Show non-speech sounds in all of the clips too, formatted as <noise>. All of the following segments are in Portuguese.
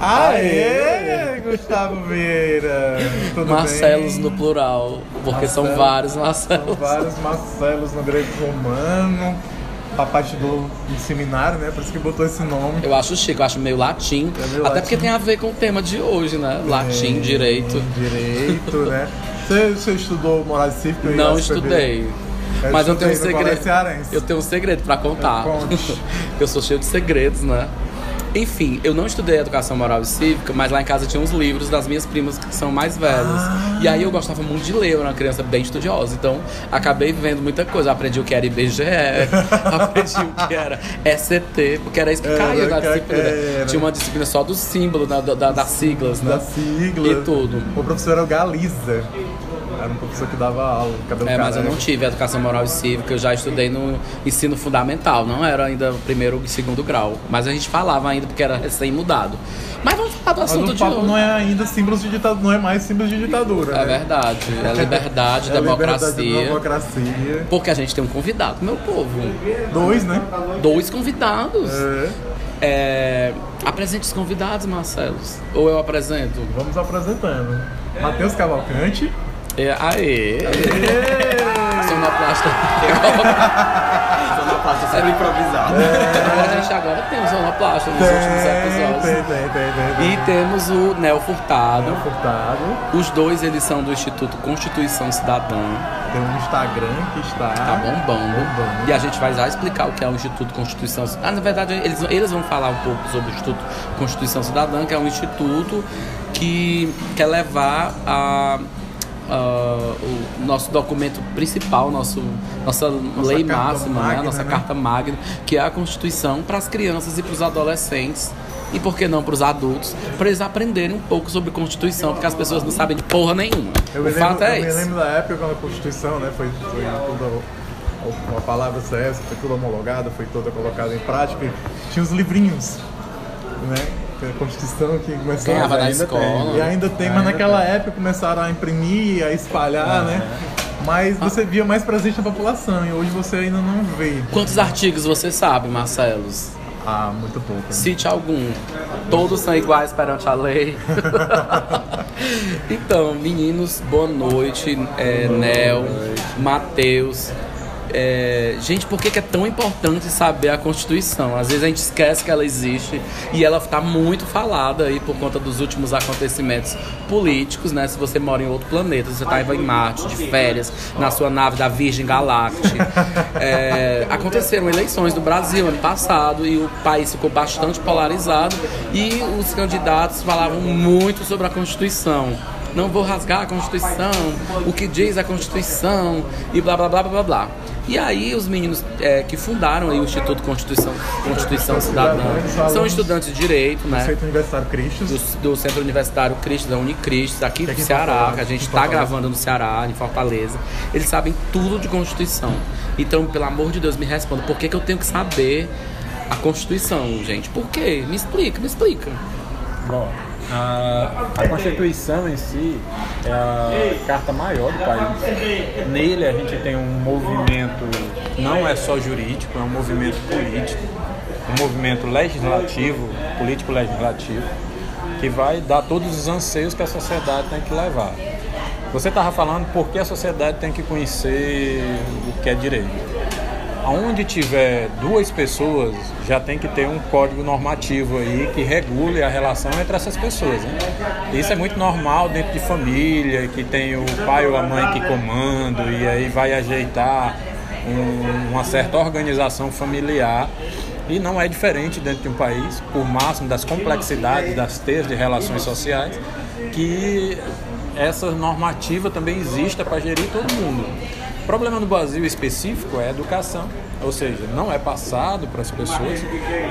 Aê, Gustavo Vieira! Tudo Marcelos bem? no plural, porque são Marcelo. vários São Marcelos. vários Marcelos no grego romano. Papai estudou em seminário, né? Por isso que botou esse nome. Eu acho chique, eu acho meio latim. É meio até latim. porque tem a ver com o tema de hoje, né? Latim, É, direito. <laughs> Direito, né? Você, você estudou Moral Cívica? e Não estudei. Eu Mas eu tenho um no segredo. Eu tenho um segredo pra contar. Conte. <laughs> eu sou cheio de segredos, né? Enfim, eu não estudei educação moral e cívica, mas lá em casa tinha uns livros das minhas primas que são mais velhas. Ah. E aí eu gostava muito de ler, eu era uma criança bem estudiosa. Então acabei vendo muita coisa. Aprendi o que era IBGE, <laughs> aprendi o que era SCT, porque era isso que Era, caía na que disciplina. era. Tinha uma disciplina só do símbolo, da- da- das siglas, né? Da sigla. E tudo. O professor era o Galiza. Era um professor que dava aula, cabelo É, mas eu não careca. tive educação moral e cívica, eu já estudei no ensino fundamental, não era ainda primeiro e segundo grau. Mas a gente falava ainda porque era recém-mudado. Mas vamos falar do assunto de hoje. não é ainda símbolos de ditadura, não é mais símbolos de ditadura. É né? verdade, é <laughs> liberdade, É democracia. liberdade, democracia. Porque a gente tem um convidado, meu povo. Dois, né? Dois convidados. É. É... Apresente os convidados, Marcelos. Ou eu apresento? Vamos apresentando. Matheus Cavalcante. É, aê! Sonoplasta. <laughs> Sonoplasta sempre improvisado. A gente agora tem o sonoplasta nos últimos episódios. Tem, tem, tem, tem. E temos o Nel Furtado. Furtado. Os dois eles são do Instituto Constituição Cidadã. Tem um Instagram que está. Tá bombando. Bombando. E a gente vai já explicar o que é o Instituto Constituição Cidadã. Ah, na verdade, eles, eles vão falar um pouco sobre o Instituto Constituição Cidadã, que é um instituto que quer levar a. a- o nosso documento principal, nosso, nossa, lei carta máxima, né? magna, a nossa né? carta magna, que é a Constituição, para as crianças e para os adolescentes. E por que não para os adultos? Para eles aprenderem um pouco sobre Constituição, porque as pessoas não sabem de porra nenhuma. Eu o me, fato lembro, é eu me esse. lembro da época quando a Constituição né, foi, foi tudo, uma palavra CS, foi tudo homologada, foi toda colocada em prática. e Tinha os livrinhos, né? Que A Constituição que começou Ganhava na ainda escola. Tem. E ainda tem, mas Ainda naquela época começaram a imprimir, a espalhar, né? Mas você via mais presente na população e hoje você ainda não vê. Quantos artigos você sabe, Marcelos? Ah, muito pouco. né? Cite algum. Todos são iguais perante a lei. <laughs> então, meninos, boa noite. É, Nel, Matheus. É, gente, por que, que é tão importante saber a Constituição? Às vezes a gente esquece que ela existe e ela está muito falada aí por conta dos últimos acontecimentos políticos, né? Se você mora em outro planeta, você está em Marte, de férias, na sua nave da Virgem Galáctica. É, aconteceram eleições no Brasil ano passado e o país ficou bastante polarizado e os candidatos falavam muito sobre a Constituição. Não vou rasgar a Constituição, o que diz a Constituição e blá blá blá blá blá blá. E aí os meninos é, que fundaram aí o Instituto Constituição, Constituição Cidadã são estudantes de direito, né? Centro Universitário Cristos. do, do Centro Universitário Cristo, da Unicristos, aqui do aqui em Ceará, que a gente está gravando no Ceará, em Fortaleza. Eles sabem tudo de Constituição. Então, pelo amor de Deus, me responda, por que, que eu tenho que saber a Constituição, gente? Por quê? Me explica, me explica. Bom, a, a Constituição em si é a carta maior do país. Nele a gente tem um movimento, não é só jurídico, é um movimento político, um movimento legislativo, político-legislativo, que vai dar todos os anseios que a sociedade tem que levar. Você estava falando por que a sociedade tem que conhecer o que é direito. Aonde tiver duas pessoas, já tem que ter um código normativo aí que regule a relação entre essas pessoas. Né? Isso é muito normal dentro de família, que tem o pai ou a mãe que comandam e aí vai ajeitar um- uma certa organização familiar. E não é diferente dentro de um país, por máximo das complexidades das teias de relações sociais, que essa normativa também exista para gerir todo mundo. O problema no Brasil específico é a educação, ou seja, não é passado para as pessoas.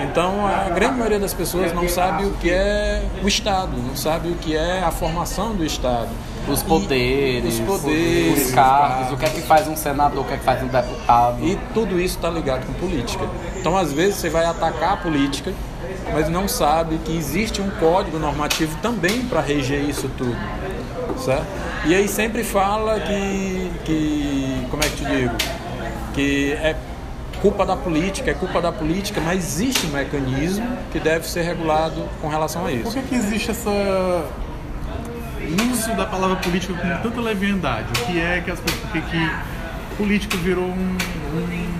Então a grande maioria das pessoas não sabe o que é o Estado, não sabe o que é a formação do Estado. Os E- poderes, os poderes, os cargos, o que é que faz um senador, o que é que faz um deputado. E tudo isso está ligado com política. Então, às vezes, você vai atacar a política, mas não sabe que existe um código normativo também para reger isso tudo. Certo? E aí sempre fala que, que. Como é que te digo? Que é culpa da política, é culpa da política, mas existe um mecanismo que deve ser regulado com relação a Por isso. que, que existe essa uso da palavra política com tanta leviandade? O que é que as pessoas. Por que, que política virou um,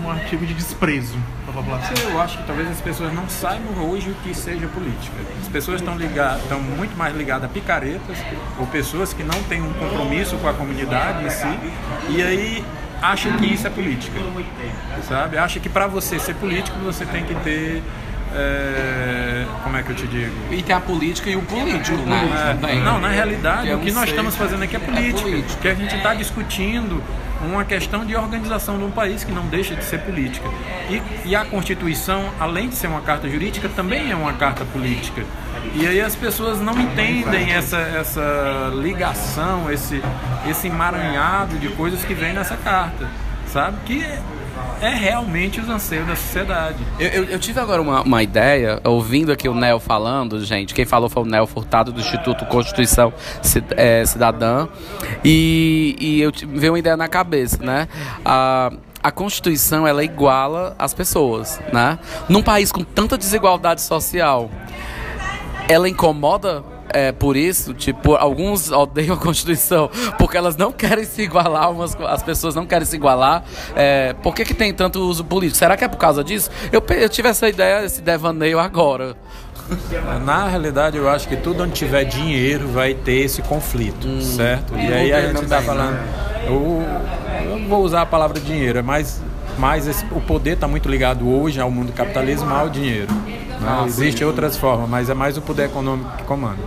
um artigo de desprezo para a população? Eu acho que talvez as pessoas não saibam hoje o que seja política. As pessoas estão ligadas, estão muito mais ligadas a picaretas ou pessoas que não têm um compromisso com a comunidade em si e aí acham que isso é política, sabe? Acha que para você ser político você tem que ter é, como é que eu te digo? E tem a política e o político, né? É, não, na realidade, é o que nós estamos fazendo aqui é política. política. Que a gente está discutindo uma questão de organização de um país que não deixa de ser política. E, e a Constituição, além de ser uma carta jurídica, também é uma carta política. E aí as pessoas não entendem essa, essa ligação, esse, esse emaranhado de coisas que vem nessa carta, sabe? Que é, é realmente os anseios da sociedade. Eu, eu- eu tive agora uma, uma ideia, ouvindo aqui o Nel falando, gente. Quem falou foi o Nel Furtado, do Instituto Constituição eh, Cidadã. E, e eu tive- uma ideia na cabeça, né? A, a Constituição, ela iguala as pessoas, né? Num país com tanta desigualdade social, ela incomoda é, por isso, tipo, alguns odeiam a Constituição porque elas não querem se igualar, umas, as pessoas não querem se igualar. É, por que, que tem tanto uso político? Será que é por causa disso? Eu, eu tive essa ideia, esse devaneio agora. <laughs> Na realidade, eu acho que tudo onde tiver dinheiro vai ter esse conflito, certo? E aí a gente está falando. Eu, eu não vou usar a palavra dinheiro, é mais, mais esse- o poder está muito ligado hoje ao mundo capitalismo ao dinheiro. Né? Existem outras formas, mas é mais o poder econômico que comanda.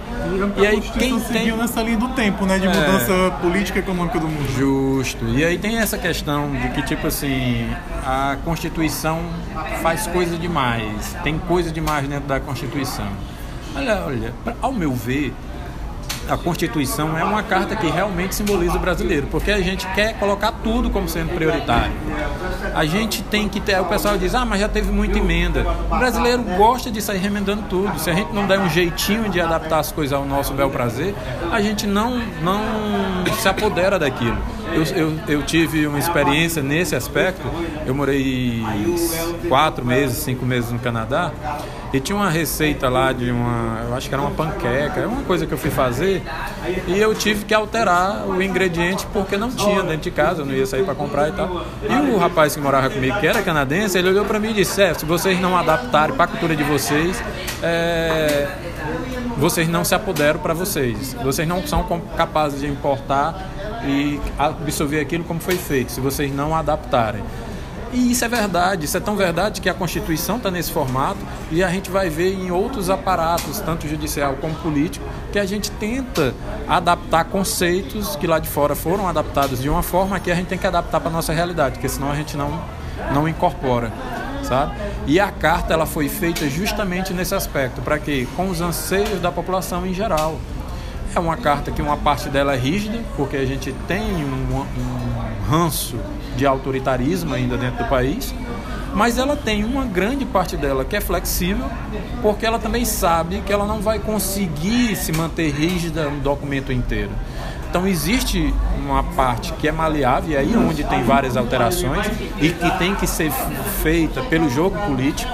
E aí, quem tem- nessa linha do tempo, né? De É. mudança política e econômica do mundo. Justo. E aí tem essa questão de que, tipo assim, a Constituição faz coisa demais. Tem coisa demais dentro da Constituição. Olha, olha, pra- ao meu ver, a Constituição é uma carta que realmente simboliza o brasileiro, porque a gente quer colocar tudo como sendo prioritário. A gente tem que ter. O pessoal diz, ah, mas já teve muita emenda. O brasileiro gosta de sair remendando tudo. Se a gente não der um jeitinho de adaptar as coisas ao nosso bel prazer, a gente não, não se apodera daquilo. Eu, eu, eu tive uma experiência nesse aspecto. Eu morei quatro meses, cinco meses no Canadá. E tinha uma receita lá de uma, eu acho que era uma panqueca, uma coisa que eu fui fazer. E eu tive que alterar o ingrediente porque não tinha dentro de casa, eu não ia sair para comprar e tal. E o rapaz que morava comigo, que era canadense, ele olhou para mim e disse: se vocês não adaptarem para a cultura de vocês, é, vocês não se apoderam para vocês. Vocês não são capazes de importar e absorver aquilo como foi feito, se vocês não adaptarem. E isso é verdade, isso é tão verdade que a Constituição está nesse formato e a gente vai ver em outros aparatos, tanto judicial como político, que a gente tenta adaptar conceitos que lá de fora foram adaptados de uma forma que a gente tem que adaptar para a nossa realidade, porque senão a gente não, não incorpora. Sabe? E a carta ela foi feita justamente nesse aspecto, para quê? Com os anseios da população em geral. É uma carta que uma parte dela é rígida, porque a gente tem um, um ranço de autoritarismo ainda dentro do país, mas ela tem uma grande parte dela que é flexível, porque ela também sabe que ela não vai conseguir se manter rígida no documento inteiro. Então existe uma parte que é maleável, e aí é onde tem várias alterações e que tem que ser feita pelo jogo político.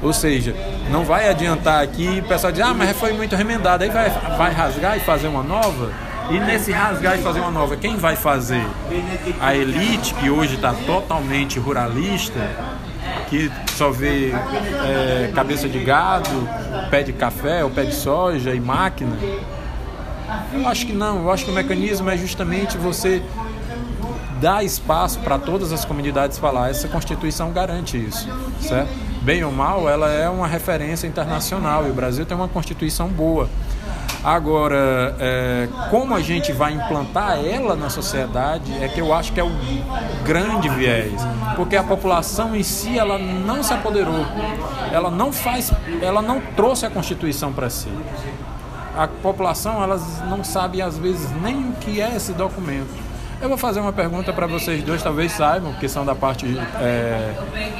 Ou seja, não vai adiantar aqui o pessoal diz, ah, mas foi muito remendado, aí vai, vai rasgar e fazer uma nova. E nesse rasgar e fazer uma nova, quem vai fazer? A elite, que hoje está totalmente ruralista, que só vê é, cabeça de gado, pé de café ou pé de soja e máquina. Eu acho que não, eu acho que o mecanismo é justamente você dar espaço para todas as comunidades falar. Essa Constituição garante isso, certo? Bem ou mal, ela é uma referência internacional e o Brasil tem uma Constituição boa. Agora, é, como a gente vai implantar ela na sociedade é que eu acho que é o grande viés, porque a população em si ela não se apoderou, ela não faz, ela não trouxe a Constituição para si a população elas não sabe às vezes nem o que é esse documento. Eu vou fazer uma pergunta para vocês dois, talvez saibam, que são da parte é,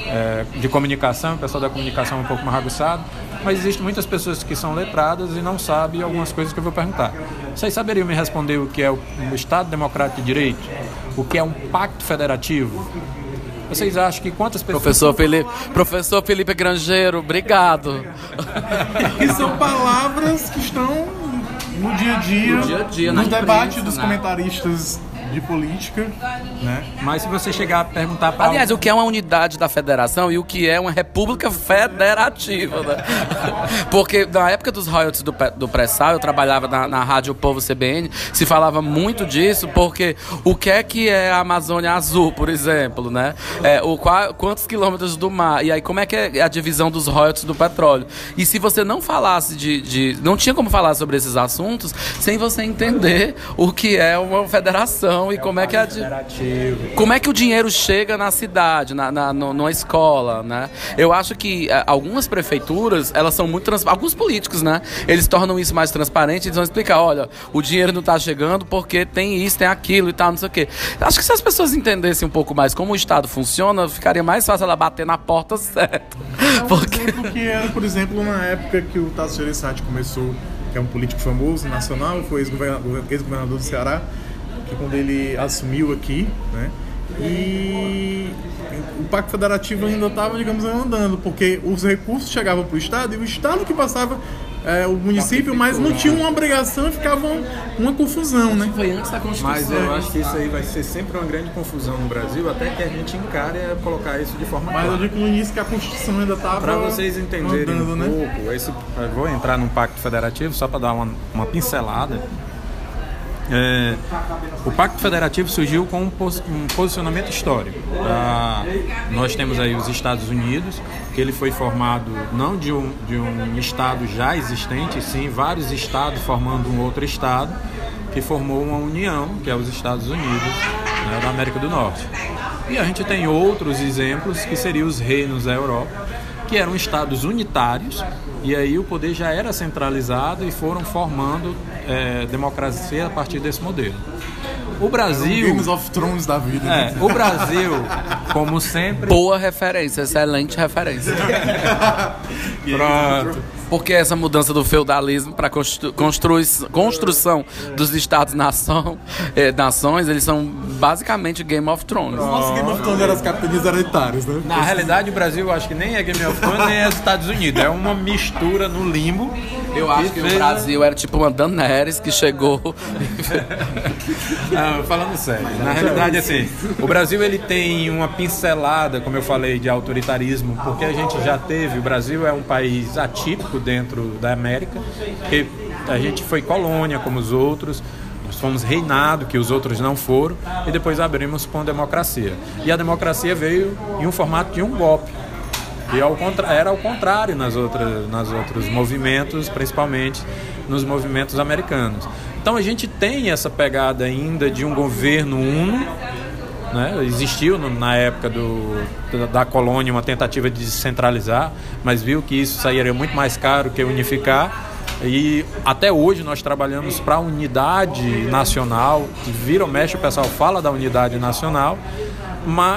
é, de comunicação, o pessoal da comunicação é um pouco mais aguçado, mas existem muitas pessoas que são letradas e não sabem algumas coisas que eu vou perguntar. Vocês saberiam me responder o que é o, Estado Democrático de Direito? O que é um pacto federativo? Vocês acham que quantas pessoas. Professor Felipe, professor Felipe Grangeiro, obrigado. E são palavras que estão no dia a dia, No dia a dia, na nos debates imprensa, dos né? comentaristas de política, né? Mas se você chegar a perguntar para. Aliás, o que é uma unidade da federação e o que é uma república federativa, né? <laughs> Porque na época dos royalties do, do pré-sal, eu trabalhava na, na Rádio Povo CBN, se falava muito disso, porque o que é que é a Amazônia Azul, por exemplo, né? É, o, qua- quantos quilômetros do mar? E aí, como é que é a divisão dos royalties do petróleo? E se você não falasse de, de- Não tinha como falar sobre esses assuntos sem você entender o que é uma federação e como é que é a. como é que o dinheiro chega na cidade, na, na, no- numa escola, né? Eu acho que eh, algumas prefeituras, elas são muito trans... Alguns políticos, né? Eles tornam isso mais transparente, eles vão explicar, olha, o dinheiro não tá chegando porque tem isso, tem aquilo e tal, não sei o quê. Acho que se as pessoas entendessem um pouco mais como o Estado funciona, ficaria mais fácil ela bater na porta certa. Porque... exemplo que era, por exemplo, na época que o Tasso Gereissati começou, que é um político famoso, nacional, foi ex-governador ex-governador do Ceará, que quando ele assumiu aqui, né? E o Pacto Federativo ainda estava, digamos, andando, porque os recursos chegavam para o Estado e o Estado que passava é, o município, mas não tinha uma obrigação e ficava uma confusão, né? Foi antes da Constituição. Mas eu acho que isso aí vai ser sempre uma grande confusão no Brasil, até que a gente encare a colocar isso de forma Mas eu clara. digo que no início que a Constituição ainda estava Para vocês entenderem andando, um né? pouco, esse, eu vou entrar num pacto federativo só para dar uma, uma pincelada. É, o Pacto Federativo surgiu com um, pos- um posicionamento histórico. Ah, nós temos aí os Estados Unidos, que ele foi formado não de um, de um estado já existente, sim vários estados formando um outro estado, que formou uma união, que é os Estados Unidos né, da América do Norte. E a gente tem outros exemplos, que seriam os reinos da Europa, que eram estados unitários, e aí o poder já era centralizado e foram formando eh, democracia a partir desse modelo. O Brasil, Games of Thrones da vida. é, né? o Brasil, como sempre, Boa referência, excelente referência. <laughs> pronto, Porque essa mudança do feudalismo para construção dos estados-nação, <laughs> eh, nações, eles são basicamente Game of Thrones. Nossa, Game of Thrones era as capitanias hereditárias, né? Na realidade, o Brasil eu acho que nem é Game of Thrones nem é Estados Unidos. É uma mistura no limbo. Eu acho que o Brasil era tipo uma Daenerys que chegou. Não, <laughs> falando sério. Na realidade, assim, o Brasil ele tem uma pincelada, como eu falei, de autoritarismo, porque a gente já teve. O Brasil é um país atípico dentro da América, porque a gente foi colônia como os outros. Nós fomos reinado, que os outros não foram, e depois abrimos para uma democracia. E a democracia veio em um formato de um golpe. E ao contra- era ao contrário nas outras, nas outros movimentos, principalmente nos movimentos americanos. Então a gente tem essa pegada ainda de um governo uno, né? Existiu no- na época do, da, da colônia uma tentativa de descentralizar, mas viu que isso sairia muito mais caro que unificar. E até hoje nós trabalhamos para a unidade nacional, que vira ou mexe o pessoal fala da unidade nacional,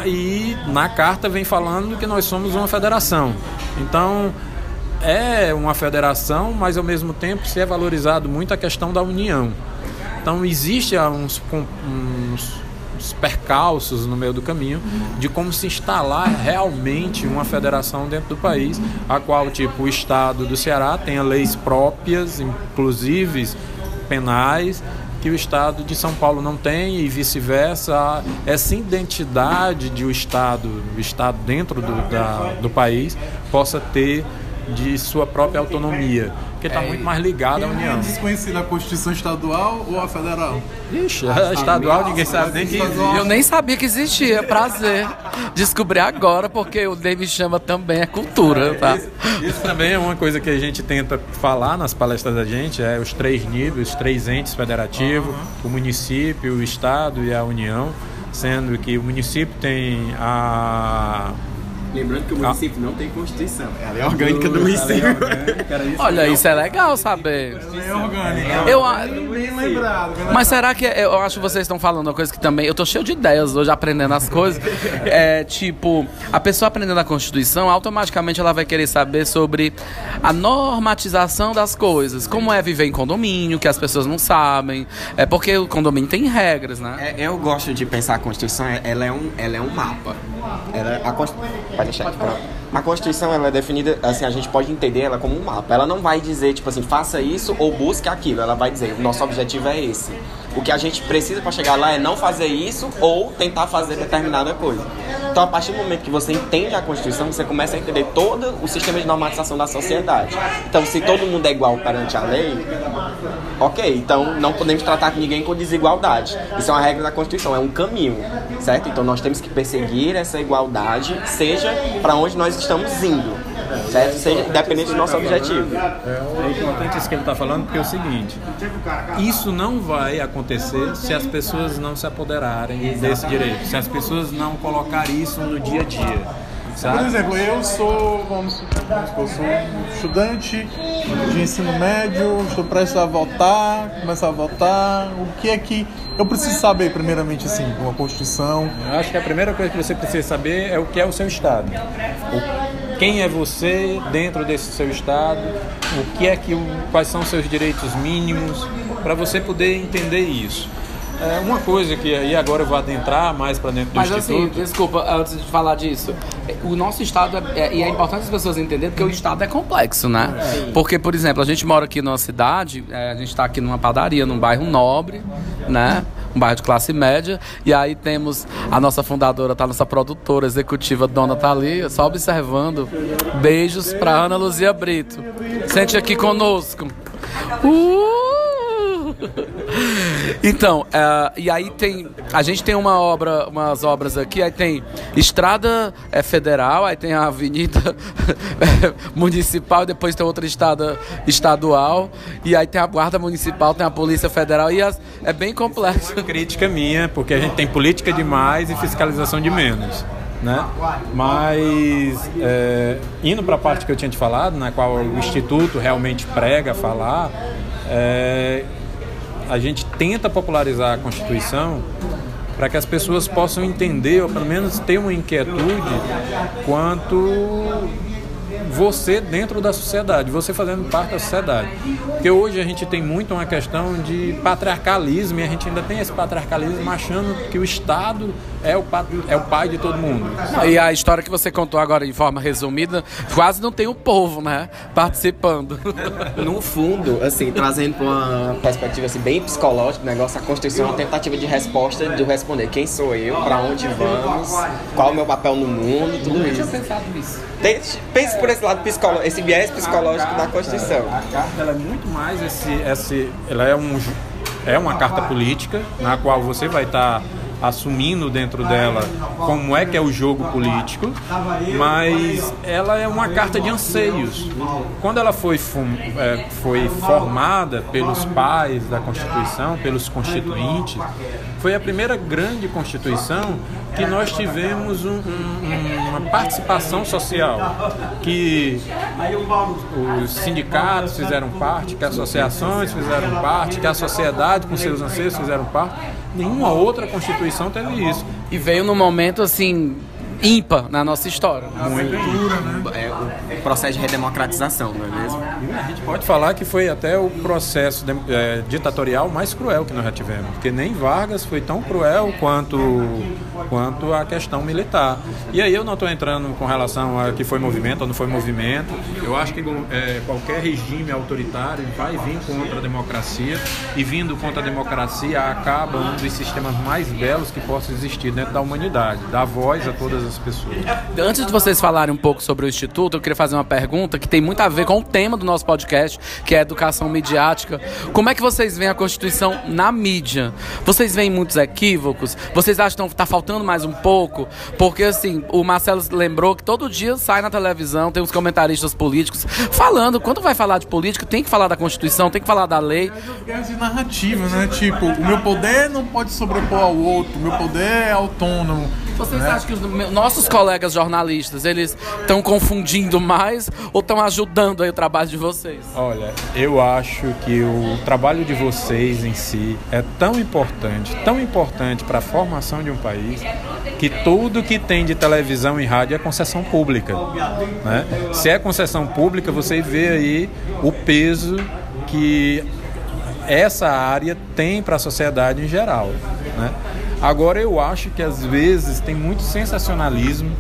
e na carta vem falando que nós somos uma federação. Então é uma federação, mas ao mesmo tempo se é valorizado muito a questão da união. Então existe uns, uns, uns percalços no meio do caminho de como se instalar realmente uma federação dentro do país, a qual tipo o estado do Ceará tenha leis próprias, inclusive penais, que o estado de São Paulo não tem e vice-versa. Essa identidade de o estado, o estado dentro do, da- do país possa ter de sua própria autonomia, que está muito mais ligado à Quem é União. desconhecida a Constituição Estadual ou a Federal? Ixi, a estadual ninguém sabe nem que existe. Eu nem sabia que existia, prazer. Descobri agora, porque o me chama também é cultura, tá? Isso também é uma coisa que a gente tenta falar nas palestras da gente, é os três níveis, os três entes federativos, o município, o estado e a União, sendo que o município tem a Lembrando que o município não tem constituição. É a lei orgânica do município. Olha, isso é legal saber. É orgânica. Eu, a- Bem lembrado. né? mas será que eu acho que vocês estão falando uma coisa que também eu tô cheio de ideias hoje aprendendo as coisas. <laughs> É tipo, a pessoa aprendendo a Constituição, automaticamente ela vai querer saber sobre a normatização das coisas, como é viver em condomínio, que as pessoas não sabem, é porque o condomínio tem regras, né? É, eu gosto de pensar a Constituição, é- ela é um, ela é um mapa. ela, a, Const- Pronto. a Constituição ela é definida, assim, a gente pode entender ela como um mapa. Ela não vai dizer, tipo assim, faça isso ou busque aquilo. Ela vai dizer, nosso objetivo é esse. O que a gente precisa para chegar lá é não fazer isso ou tentar fazer determinada coisa. Então, a partir do momento que você entende a Constituição, você começa a entender todo o sistema de normatização da sociedade. Então, se todo mundo é igual perante a lei, ok, então não podemos tratar ninguém com desigualdade. Isso é uma regra da Constituição, é um caminho, certo? Então, nós temos que perseguir essa igualdade, seja para onde nós estamos indo, certo? Seja independente do nosso objetivo. É importante isso que ele está falando, porque é o seguinte: isso não vai acontecer se as pessoas não se apoderarem desse direito, se as pessoas não colocarem isso no dia a dia. Por Sabe? exemplo, eu sou, vamos, vamos supor, sou um estudante de ensino médio, estou prestes a votar, começar a votar. O que é que eu preciso saber, primeiramente, assim, com a Constituição? Eu acho que a primeira coisa que você precisa saber é o que é o seu estado. O- quem é você dentro desse seu estado? O que é que quais são os seus direitos mínimos para você poder entender isso. É uma coisa que aí agora eu vou adentrar mais para dentro do Mas assim, instituto. desculpa, antes de falar disso, o nosso estado, é, é- e é importante as pessoas entenderem porque o estado é complexo, né? Porque, por exemplo, a gente mora aqui numa cidade, é, a gente está aqui numa padaria, num bairro nobre, né? Um bairro de classe média, e aí temos a nossa fundadora, tá, nossa produtora executiva, Dona Thalia, só observando. Beijos pra Ana Luzia Brito. Sente aqui conosco. Uh! <laughs> Então, é, e aí tem. A gente tem uma obra, umas obras aqui, aí tem estrada é, federal, aí tem a avenida <laughs> é, municipal, depois tem outra estrada estadual, e aí tem a guarda municipal, tem a polícia federal, e as- é bem complexo. crítica minha, porque a gente tem política demais e fiscalização de menos. Né? Mas é, indo para a parte que eu tinha te falado, na qual o Instituto realmente prega falar, é, a gente tenta popularizar a Constituição para que as pessoas possam entender, ou pelo menos ter uma inquietude quanto você dentro da sociedade, você fazendo parte da sociedade. Porque hoje a gente tem muito uma questão de patriarcalismo e a gente ainda tem esse patriarcalismo achando que o Estado é o, é o pai de todo mundo. E a história que você contou agora de forma resumida, quase não tem o povo, né? Participando. <laughs> No fundo, assim, trazendo para uma perspectiva assim, bem psicológica, o negócio, a Constituição é uma tentativa de resposta de eu responder quem sou eu, para onde vamos, qual é o meu papel no mundo, tudo isso. pensado nisso. Pense por esse lado psicológico, esse viés psicológico da Constituição. A carta é muito mais esse, esse ela é um é uma carta política na qual você vai estar assumindo dentro dela como é que é o jogo político, mas ela é uma carta de anseios. Quando ela foi, é, foi formada pelos pais da Constituição, pelos constituintes, foi a primeira grande Constituição que nós tivemos um- um- uma participação social, que os sindicatos fizeram parte, que as associações fizeram parte, que a sociedade com seus anseios fizeram parte. Nenhuma outra Constituição teve isso. E veio num momento assim ímpar na nossa história. É o processo de redemocratização, não é mesmo? A gente pode falar que foi até o processo de- é, ditatorial mais cruel que nós já tivemos, porque nem Vargas foi tão cruel quanto, quanto a questão militar. E aí eu não estou entrando com relação a que foi movimento ou não foi movimento. Eu acho que é, qualquer regime autoritário vai vir contra a democracia e vindo contra a democracia acaba um dos sistemas mais belos que possa existir dentro da humanidade, dar voz a todas as pessoas. Antes de vocês falarem um pouco sobre o Instituto, eu queria fazer uma pergunta que tem muito a ver com o tema do nosso podcast, que é educação midiática. Como é que vocês veem a Constituição na mídia? Vocês veem muitos equívocos? Vocês acham que está faltando mais um pouco? Porque, assim, o Marcelo lembrou que todo dia sai na televisão, tem uns comentaristas políticos falando. Quando vai falar de política, tem que falar da Constituição, tem que falar da lei. Guerras de narrativa, né? Tipo, o meu poder não pode sobrepor ao outro, o meu poder é autônomo. Vocês né? acham que os nossos colegas jornalistas, eles estão confundindo mais ou estão ajudando aí o trabalho de vocês? Olha, eu acho que o trabalho de vocês em si é tão importante, tão importante para a formação de um país, que tudo que tem de televisão e rádio é concessão pública. Né? Se é concessão pública, você vê aí o peso que essa área tem para a sociedade em geral. Né? Agora eu acho que às vezes tem muito sensacionalismo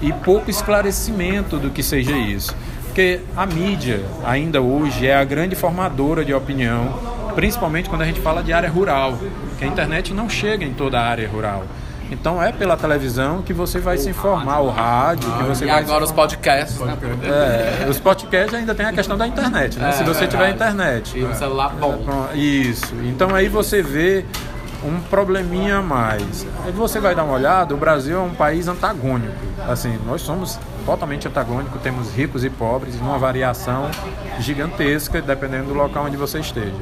e pouco esclarecimento do que seja isso. Porque a mídia, ainda hoje, é a grande formadora de opinião, principalmente quando a gente fala de área rural, que a internet não chega em toda a área rural. Então é pela televisão que você vai se informar, o rádio, que você E vai agora os podcasts, né? é, os podcasts ainda tem a questão da internet, né? É, Se você é tiver internet. E um celular bom. Isso. Então aí você vê um probleminha a mais. Aí você vai dar uma olhada, o Brasil é um país antagônico. Assim, nós somos totalmente antagônicos, temos ricos e pobres, numa variação gigantesca, dependendo do local onde você esteja.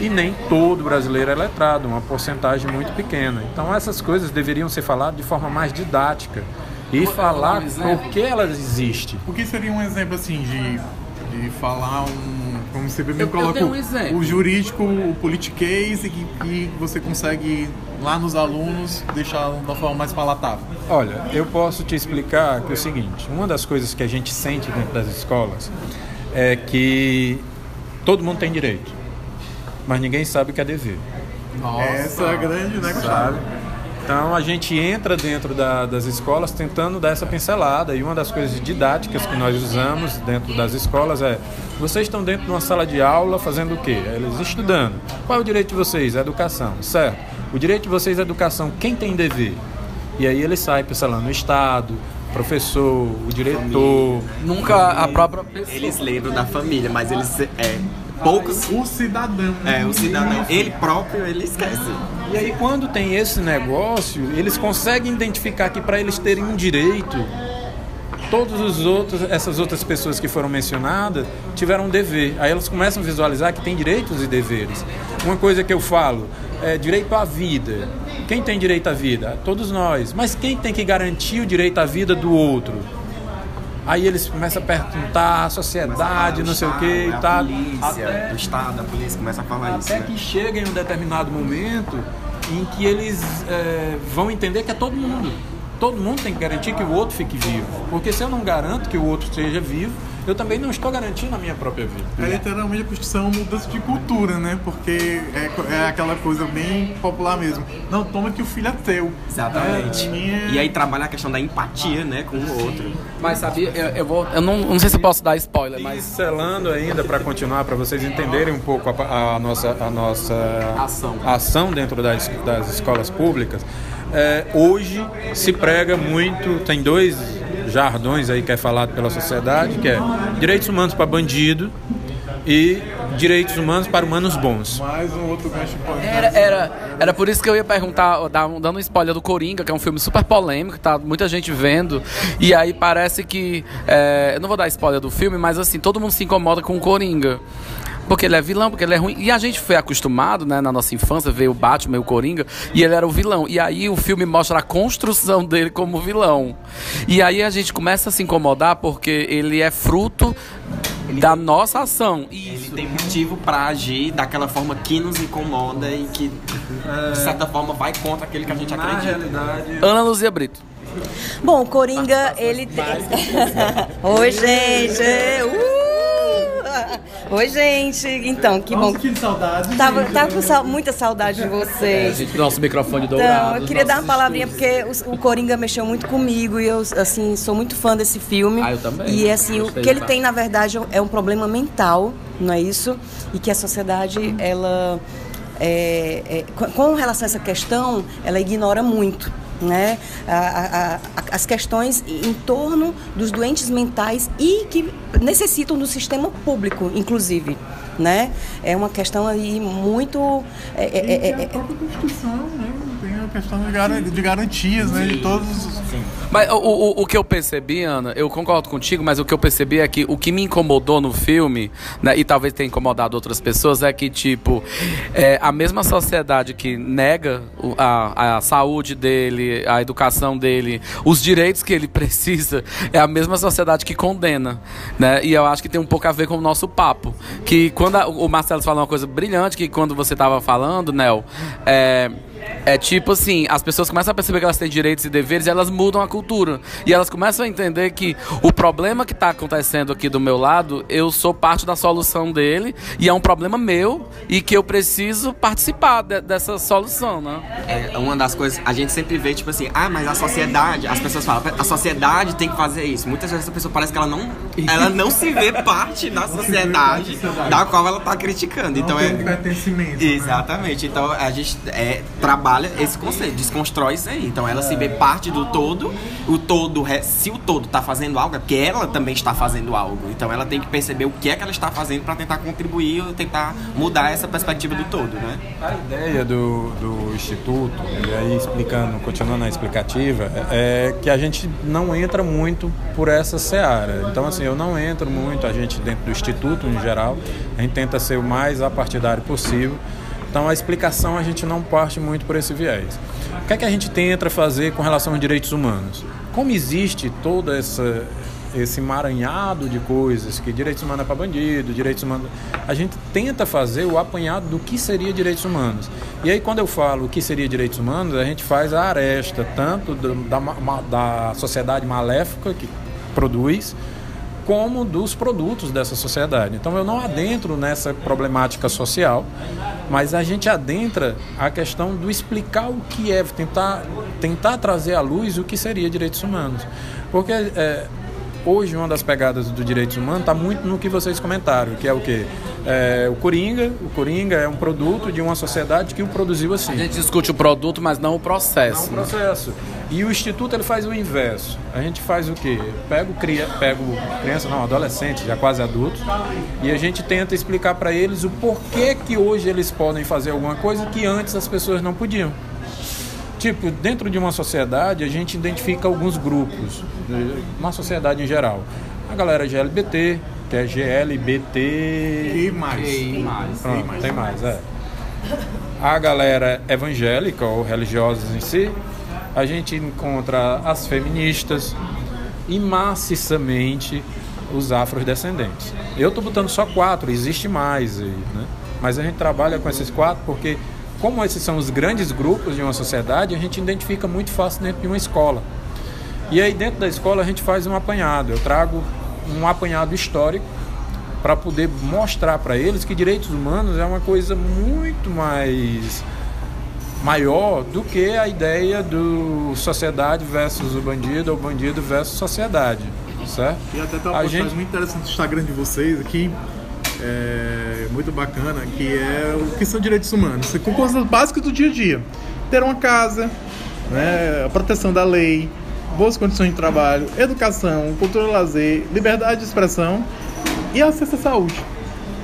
E nem todo brasileiro é letrado, uma porcentagem muito pequena. Então essas coisas deveriam ser faladas de forma mais didática e falar um por que elas existem. O que seria um exemplo assim de, de falar um. Como você bem Eu- eu coloca um o- jurídico, o politiquês e que, que você consegue lá nos alunos deixar de uma forma mais palatável. Olha, eu posso te explicar que é o seguinte: uma das coisas que a gente sente dentro das escolas é que todo mundo tem direito, mas ninguém sabe o que é dever. Nossa. Essa é a grande, né, sabe? Então a gente entra dentro da- das escolas tentando dar essa pincelada e uma das coisas didáticas que nós usamos dentro das escolas é vocês estão dentro de uma sala de aula fazendo o quê? Eles estudando. Qual é o direito de vocês? A educação, certo? O direito de vocês é educação. Quem tem dever? E aí ele sai pincelando o Estado, o professor, o diretor. Nunca a própria pessoa. Eles lembram da família, mas eles é poucos O cidadão. né? é o cidadão, ele próprio ele esquece. E aí quando tem esse negócio, eles conseguem identificar que para eles terem um direito, todos os outros, essas outras pessoas que foram mencionadas, tiveram um dever. Aí elas começam a visualizar que tem direitos e deveres. Uma coisa que eu falo é direito à vida. Quem tem direito à vida? Todos nós. Mas quem tem que garantir o direito à vida do outro? Aí eles começam a perguntar a sociedade, não sei o que e a tal. polícia, o Estado, a polícia começa a falar isso. Até né? que chega em um determinado momento em que eles é, vão entender que é todo mundo. Todo mundo tem que garantir que o outro fique vivo. Porque se eu não garanto que o outro seja vivo, eu também não estou garantindo a minha própria vida. É literalmente a Constituição uma mudança de cultura, né? Porque é, é aquela coisa bem popular mesmo. Não, toma que o filho é teu. Exatamente. É, minha- E aí trabalha a questão da empatia, né, com o outro. Mas sabia, eu, eu vou. Eu não, não sei se eu posso dar spoiler, mas. Pincelando ainda para continuar, para vocês entenderem um pouco a, a nossa, a nossa Ação. ação dentro das, das escolas públicas, é, hoje se prega muito, tem dois jardões aí que é falado pela sociedade, que é direitos humanos para bandido e direitos humanos para humanos bons. Mais um outro gancho. Era, era, era por isso que eu ia perguntar, dando um spoiler do Coringa, que é um filme super polêmico, tá muita gente vendo. E aí parece que. é, eu não vou dar spoiler do filme, mas assim, todo mundo se incomoda com o Coringa. Porque ele é vilão, porque ele é ruim. E a gente foi acostumado, né, na nossa infância, ver o Batman e o Coringa, e ele era o vilão. E aí o filme mostra a construção dele como vilão. E aí a gente começa a se incomodar porque ele é fruto da nossa ação. E Ele tem motivo pra agir daquela forma que nos incomoda e que, de certa forma, vai contra aquele que a gente acredita. Ana Luzia Brito. Bom, o Coringa, ele tem. <laughs> Oi, gente! Uh! <laughs> Oi, gente! Então, que bom. Que saudade. Tava, tava com sal- muita saudade de A vocês. gente, nosso microfone dourado. Então, eu queria dar uma palavrinha estúdios. porque o, o Coringa mexeu muito comigo e eu, assim, sou muito fã desse filme. Ah, eu também. E, assim, o Gostei que ele tem, na verdade, é um problema mental, não é isso? E que a sociedade, ela, é, é, com relação a essa questão, ela ignora muito. Né? A- a- a- as questões em torno dos doentes mentais e que necessitam do sistema público, inclusive. Né? É uma questão aí muito. é- é- é- E tem a própria Constituição, né? Tem a questão de, gar- de garantias, né? De todos os. Mas o, o, o que eu percebi, Ana, eu concordo contigo, mas o que eu percebi é que o que me incomodou no filme, né, e talvez tenha incomodado outras pessoas, é que, tipo, é, a mesma sociedade que nega a, a saúde dele, a educação dele, os direitos que ele <laughs> precisa, é a mesma sociedade que condena, né? E eu acho que tem um pouco a ver com o nosso papo. Que quando a- o Marcelo falou uma coisa brilhante, que quando você estava falando, Nel, é, É tipo assim, as pessoas começam a perceber que elas têm direitos e deveres e elas mudam a cultura. E elas começam a entender que o problema que está acontecendo aqui do meu lado, eu sou parte da solução dele e é um problema meu e que eu preciso participar de, dessa solução, né? É uma das coisas, a gente sempre vê, tipo assim, ah, mas a sociedade, as pessoas falam, a sociedade tem que fazer isso. Muitas vezes a pessoa parece que ela não, ela não se vê parte da sociedade da qual ela está criticando. Então é. um pertencimento, né? Exatamente. Então a gente é, trabalha esse conceito, desconstrói isso aí. Então ela se vê parte do todo, o todo, se o todo está fazendo algo, é porque ela também está fazendo algo. Então ela tem que perceber o que é que ela está fazendo para tentar contribuir ou tentar mudar essa perspectiva do todo, né? A ideia do, do Instituto, e aí explicando, continuando a explicativa, é que a gente não entra muito por essa seara. Então, assim, eu não entro muito, a gente dentro do Instituto em geral, a gente tenta ser o mais apartidário possível. Então, a explicação a gente não parte muito por esse viés. O que é que a gente tenta fazer com relação aos direitos humanos? Como existe toda essa esse emaranhado de coisas, que direitos humanos é para bandido, direitos humanos. A gente tenta fazer o apanhado do que seria direitos humanos. E aí, quando eu falo o que seria direitos humanos, a gente faz a aresta, tanto da, ma- da sociedade maléfica que produz, como dos produtos dessa sociedade. Então eu não adentro nessa problemática social, mas a gente adentra a questão do explicar o que é, tentar, tentar trazer à luz o que seria direitos humanos. Porque é, hoje uma das pegadas do direitos humanos está muito no que vocês comentaram, que é o quê? É, o Coringa, o Coringa é um produto de uma sociedade que o produziu assim. A gente discute o produto, mas não o processo. É um processo. E o instituto ele faz o inverso. A gente faz o quê? Pego, cria, pego criança, não, adolescente, já quase adultos, e a gente tenta explicar para eles o porquê que hoje eles podem fazer alguma coisa que antes as pessoas não podiam. Tipo, dentro de uma sociedade, a gente identifica alguns grupos, né? uma sociedade em geral. A galera GLBT, que é GLBT. E mais. Pronto, tem mais, é. A galera evangélica ou religiosa em si, a gente encontra as feministas e maciçamente os afrodescendentes. Eu tô botando só quatro, existe mais aí, né? Mas a gente trabalha com esses quatro porque como esses são os grandes grupos de uma sociedade, a gente identifica muito fácil dentro de uma escola. E aí dentro da escola a gente faz um apanhado. Eu trago um apanhado histórico para poder mostrar para eles que direitos humanos é uma coisa muito mais maior do que a ideia do sociedade versus o bandido ou bandido versus sociedade, certo? E até tem uma A gente- muito interessante no Instagram de vocês aqui, é, muito bacana, que é o que são direitos humanos. Com coisas básicas do dia a dia. Ter uma casa, né, a proteção da lei, boas condições de trabalho, educação, cultura e lazer, liberdade de expressão e acesso à saúde.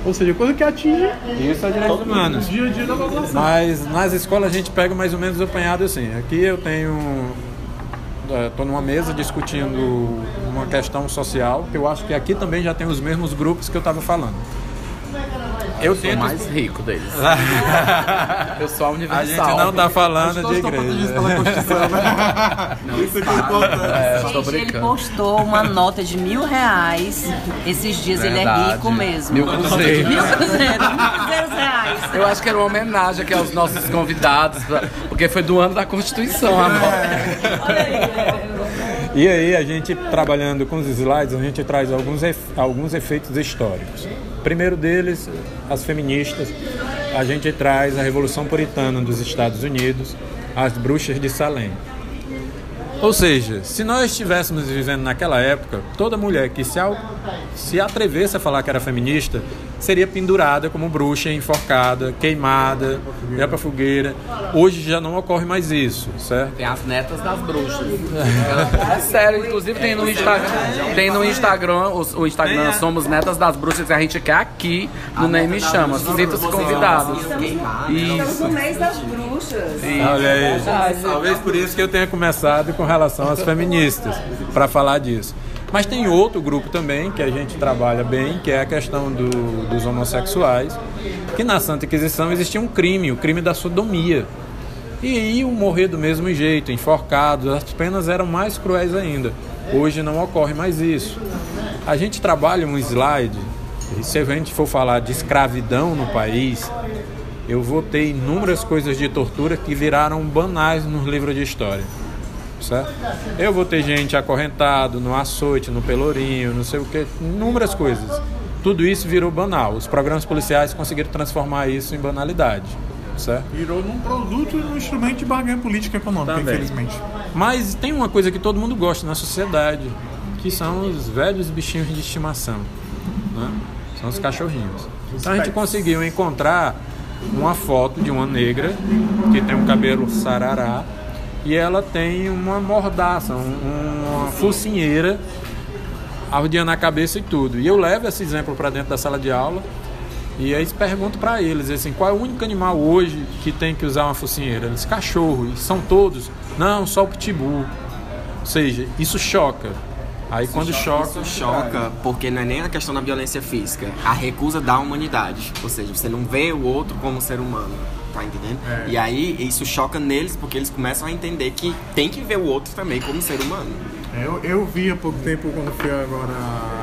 Ou seja, coisa que atinge Isso é direitos o humanos. dia a dia da população. Mas nas escolas a gente pega mais ou menos apanhado assim. Aqui eu tenho. Estou numa mesa discutindo uma questão social, que eu acho que aqui também já tem os mesmos grupos que eu estava falando. Eu Eu sou o tento. mais rico deles. <laughs> eu sou a A universal. gente não está falando de igreja. <laughs> Isso aqui é importante. É, Gente, ele postou uma nota de mil reais. Esses dias ele é Verdade. rico mesmo. Mil cruzeiros. Mil cruzeiros, mil cruzeiros reais. Eu acho que era uma homenagem aqui aos nossos convidados, pra- porque foi do ano da Constituição, amor. E aí, a gente trabalhando com os slides, a gente traz alguns, ef- alguns efeitos históricos. Primeiro deles, as feministas. A gente traz a Revolução Puritana dos Estados Unidos, as bruxas de Salem. Ou seja, se nós estivéssemos vivendo naquela época, toda mulher que se, se atrevesse a falar que era feminista seria pendurada como bruxa, enforcada, queimada, ia pra fogueira. Hoje já não ocorre mais isso, certo? Tem as netas das bruxas. <laughs> É sério, inclusive tem no Instagram. Tem no Instagram, o, o Instagram Somos Netas das Bruxas que a gente quer aqui no Nem Me Chama. Sinta-se convidados. Isso. mês das bruxas. Olha aí. Talvez por isso que eu tenha começado com relação às feministas, para falar disso. Mas tem outro grupo também que a gente trabalha bem, que é a questão do- dos homossexuais, que na Santa Inquisição existia um crime, o crime da sodomia. E iam morrer do mesmo jeito, enforcados, as penas eram mais cruéis ainda. Hoje não ocorre mais isso. A gente trabalha um slide, se a gente for falar de escravidão no país, eu vou ter inúmeras coisas de tortura que viraram banais nos livros de história. Certo? Eu vou ter gente acorrentado no açoite, no pelourinho, não sei o que, inúmeras coisas. Tudo isso virou banal. Os programas policiais conseguiram transformar isso em banalidade. Certo? Virou num produto e num instrumento de barganha política e econômica, Também. infelizmente. Mas tem uma coisa que todo mundo gosta na sociedade, que são os velhos bichinhos de estimação. Né? São os cachorrinhos. Então a gente conseguiu encontrar uma foto de uma negra que tem um cabelo sarará e ela tem uma mordaça, um- uma focinheira arrodeando a cabeça e tudo. E eu levo esse exemplo para dentro da sala de aula e aí pergunto para eles assim, qual é o único animal hoje que tem que usar uma focinheira? Eles cachorro, e são todos. Não, só o pitbull. Ou seja, isso choca. Aí quando choca, Isso choca, porque não é nem a questão da violência física, a recusa da humanidade. Ou seja, você não vê o outro como ser humano, tá entendendo? E aí isso choca neles porque eles começam a entender que tem que ver o outro também como ser humano. Eu, eu vi há pouco tempo quando fui agora.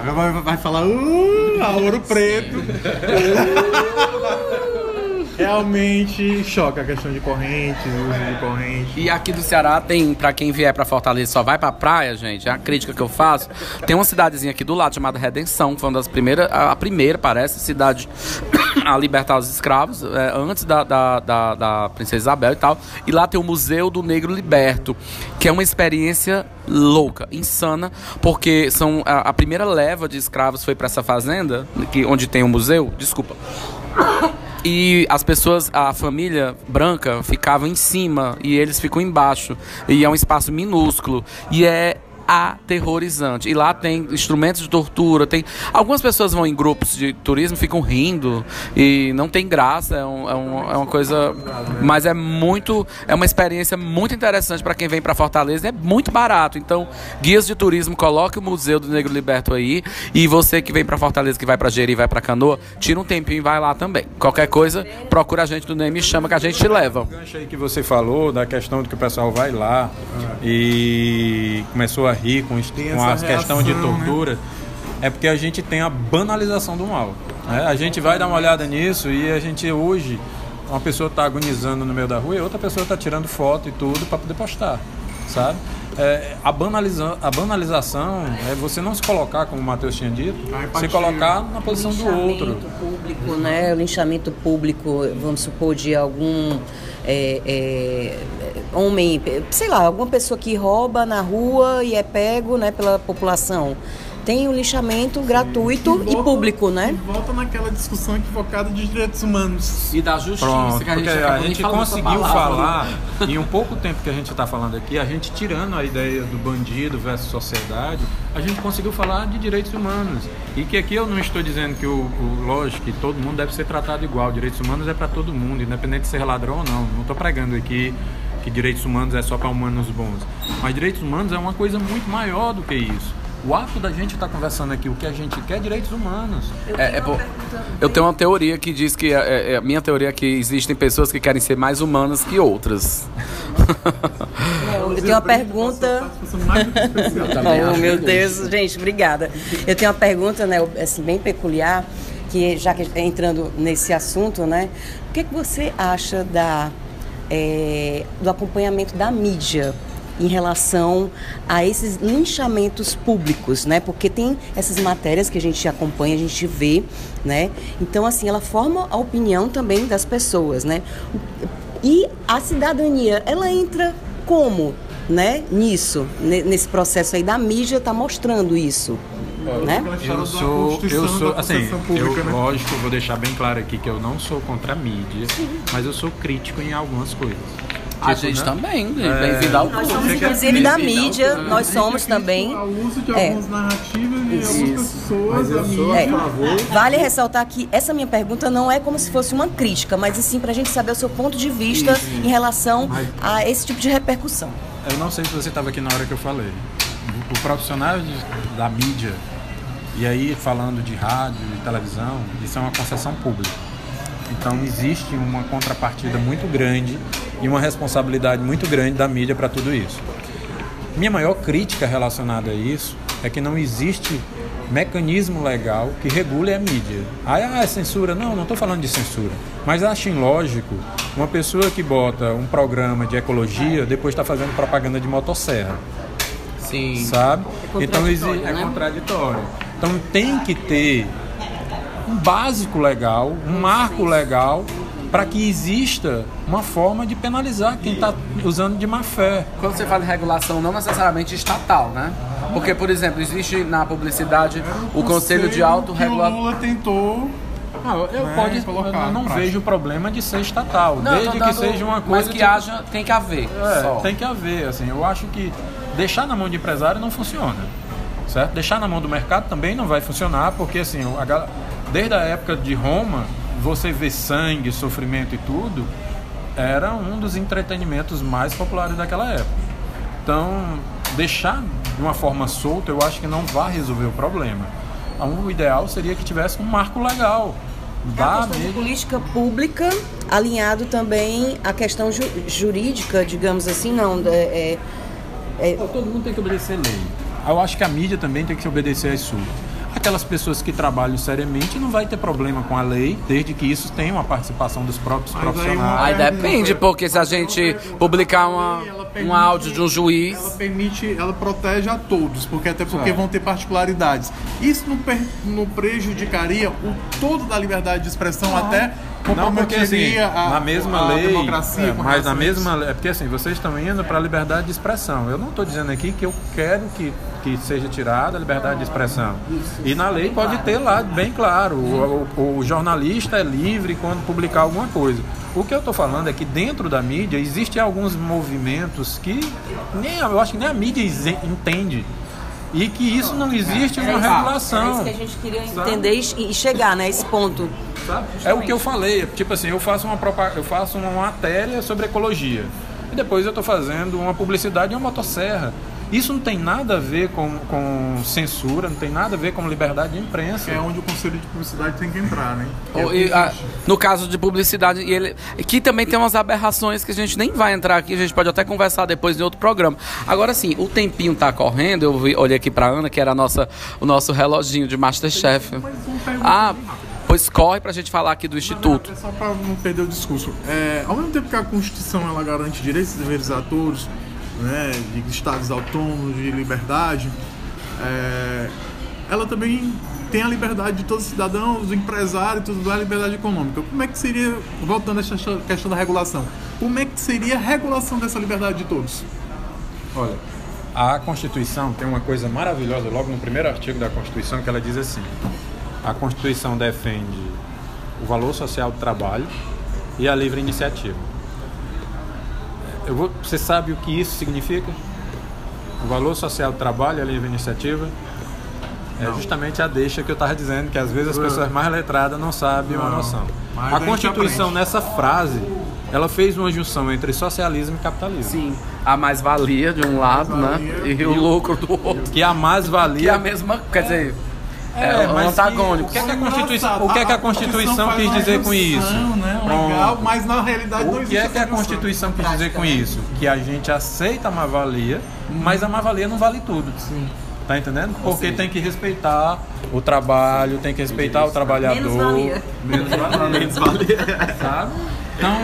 Agora vai, vai falar, uh, a ouro preto. Uh, <laughs> realmente choca a questão de correntes, uso de corrente. E aqui do Ceará tem, pra quem vier pra Fortaleza só vai pra praia, gente, é a crítica que eu faço. Tem uma cidadezinha aqui do lado chamada Redenção, que foi uma das primeiras, a primeira, parece, cidade <coughs> a libertar os escravos, é, antes da, da, da, da Princesa Isabel e tal. E lá tem o Museu do Negro Liberto, que é uma experiência louca, insana, porque são a, a primeira leva de escravos foi pra essa fazenda, que, onde tem o museu, desculpa. <coughs> E as pessoas, a família branca ficava em cima e eles ficam embaixo. E é um espaço minúsculo. E é aterrorizante. E lá tem instrumentos de tortura, tem algumas pessoas vão em grupos de turismo ficam rindo e não tem graça, é, um- é um- é uma coisa, mas é muito, é uma experiência muito interessante para quem vem para Fortaleza, é muito barato. Então, guias de turismo, coloque o Museu do Negro Liberto aí e você que vem para Fortaleza, que vai para Jeri, vai para Canoa, tira um tempinho e vai lá também. Qualquer coisa, procura a gente do NEM e chama que a gente te leva. O gancho aí que você falou da questão de que o pessoal vai lá e começou a rir com, com a questão de né? tortura, é porque a gente tem a banalização do mal. né? A gente vai dar uma olhada nisso e a gente hoje, uma pessoa está agonizando no meio da rua e outra pessoa está tirando foto e tudo para poder postar, sabe? É, a, banaliza a banalização é você não se colocar, como o Matheus tinha dito, se colocar na posição do outro. linchamento público, né? O linchamento público, vamos supor, de algum é, é, homem, sei lá, alguma pessoa que rouba na rua e é pego, né, pela população. Tem o linchamento gratuito e, volta- público, né? E volta naquela discussão equivocada de direitos humanos. E da justiça, Pronto, que a gente, porque a gente conseguiu falar, em um pouco tempo que a gente está falando aqui, a gente tirando a ideia do bandido versus sociedade, a gente conseguiu falar de direitos humanos. E que aqui eu não estou dizendo que, o, o lógico, que todo mundo deve ser tratado igual. Direitos humanos é para todo mundo, independente de ser ladrão ou não. Não estou pregando aqui que direitos humanos é só para humanos bons. Mas direitos humanos é uma coisa muito maior do que isso. O ato da gente estar conversando aqui, o que a gente quer é direitos humanos. É, é por- eu tenho uma teoria que diz que é, é- a minha teoria é que existem pessoas que querem ser mais humanas que outras. Eu tenho uma pergunta. Oh, meu Deus, gente, obrigada. Eu tenho uma pergunta, né, assim, bem peculiar, que já que entrando nesse assunto, né, o que, que você acha da, é, do acompanhamento da mídia em relação a esses linchamentos públicos, né? Porque tem essas matérias que a gente acompanha, a gente vê, né? Então, assim, ela forma a opinião também das pessoas, né? E a cidadania, ela entra como, né? Nisso, ne- nesse processo aí da mídia está mostrando isso, né? Eu sou, eu sou, assim, eu, lógico, eu vou deixar bem claro aqui que eu não sou contra a mídia, mas eu sou crítico em algumas coisas. A Tipo, gente né? também, bem-vindo ao Nós somos, inclusive, da ao mídia, clube. nós somos também. O uso de É. algumas narrativas e algumas pessoas, Mas eu a sou mídia. a favor. Vale ressaltar que essa minha pergunta não é como se fosse uma crítica, mas sim para a gente saber o seu ponto de vista em relação a esse tipo de repercussão. Eu não sei se você estava aqui na hora que eu falei. O, o profissional de- da mídia, e aí falando de rádio e televisão, isso é uma concessão pública. Então existe uma contrapartida muito grande e uma responsabilidade muito grande da mídia para tudo isso. Minha maior crítica relacionada a isso é que não existe mecanismo legal que regule a mídia. Aí, ah, é censura? Não, não estou falando de censura. Mas acho ilógico uma pessoa que bota um programa de ecologia depois está fazendo propaganda de motosserra. Sim. Sabe? então exi- contraditório, é né? contraditório. Então tem que ter um básico legal, um marco legal para que exista uma forma de penalizar quem está usando de má fé. Quando você fala em regulação, não necessariamente estatal, né? Porque, por exemplo, existe na publicidade o Conselho de que o Autorregulação. Lula tentou Ah, eu Né, pode, colocar eu não vejo problema de ser estatal, Não, desde tô que dando- seja uma Mas coisa que tipo- haja, tem que haver. É, tem que haver, assim, eu acho que deixar na mão de empresário não funciona, certo? Deixar na mão do mercado também não vai funcionar, porque assim, a desde a época de Roma, você vê sangue, sofrimento e tudo, era um dos entretenimentos mais populares daquela época. Então, deixar de uma forma solta, eu acho que não vai resolver o problema. Então, O ideal seria que tivesse um marco legal É da a de mídia. política pública alinhado também à questão ju- jurídica, digamos assim, não. é- é- Todo mundo tem que obedecer lei. Eu acho que a mídia também tem que obedecer às suas. Aquelas pessoas que trabalham seriamente não vai ter problema com a lei, desde que isso tenha uma participação dos próprios Mas profissionais. Aí depende, porque se a gente publicar uma, um permite- áudio de um juiz. Ela permite, ela protege a todos, porque até porque É. vão ter particularidades. Isso não, per- não prejudicaria o todo da liberdade de expressão, até Não, porque assim, a, na mesma a lei, é, mas na isso. mesma lei, é porque assim, vocês estão indo para a liberdade de expressão. Eu não estou dizendo aqui que eu quero que, que seja tirada a liberdade de expressão. E na lei pode ter lá, bem claro, o, o- o jornalista é livre quando publicar alguma coisa. O que eu estou falando é que dentro da mídia existem alguns movimentos que nem, eu acho que nem a mídia entende. E que isso não existe uma é isso regulação. que a gente queria entender e, e chegar né, a esse ponto. Sabe? É o que eu falei, tipo assim, eu faço uma eu faço uma matéria sobre ecologia. E depois eu estou fazendo uma publicidade de uma motosserra. Isso não tem nada a ver com, com censura, não tem nada a ver com liberdade de imprensa. É onde o conselho de publicidade tem que entrar, né? É Ou, e, ah, no caso de publicidade, e ele, que também tem umas aberrações que a gente nem vai entrar aqui, a gente pode até conversar depois em outro programa. Agora sim, o tempinho tá correndo, eu vi- olhei aqui pra Ana, que era a nossa, o nosso reloginho de Masterchef. Ah, pois corre pra gente falar aqui do Instituto. É só para não perder o discurso. É, ao mesmo tempo que a Constituição ela garante direitos e deveres a todos, né, de estados autônomos, de liberdade, é, ela também tem a liberdade de todos os cidadãos, do empresário, tudo a liberdade econômica. Como é que seria, voltando a essa questão da regulação, como é que seria a regulação dessa liberdade de todos? Olha, a Constituição tem uma coisa maravilhosa, logo no primeiro artigo da Constituição, que ela diz assim: a Constituição defende o valor social do trabalho e a livre iniciativa. Eu vou, você sabe o que isso significa? O valor social do trabalho e a livre iniciativa? É justamente a deixa que eu estava dizendo, que às vezes as pessoas mais letradas não sabem uma Não, noção. mas A Constituição, aprende. nessa frase, ela fez uma junção entre socialismo e capitalismo. Sim, a mais-valia de um lado, né? E o lucro do outro. Que a Que mais-valia é a mesma, quer dizer, é, mas antagônico. que- o que é que a Constituição, o que é que a Constituição quis dizer com isso? Né, Pronto. legal, mas na realidade não O que é que a. Constituição quis dizer com isso? Que a gente aceita a má-valia, mas a má-valia não vale tudo. Tá entendendo? Porque tem que respeitar o trabalho, tem que respeitar o trabalhador. Menos valia. Menos valia. Menos valia. Sabe? Então,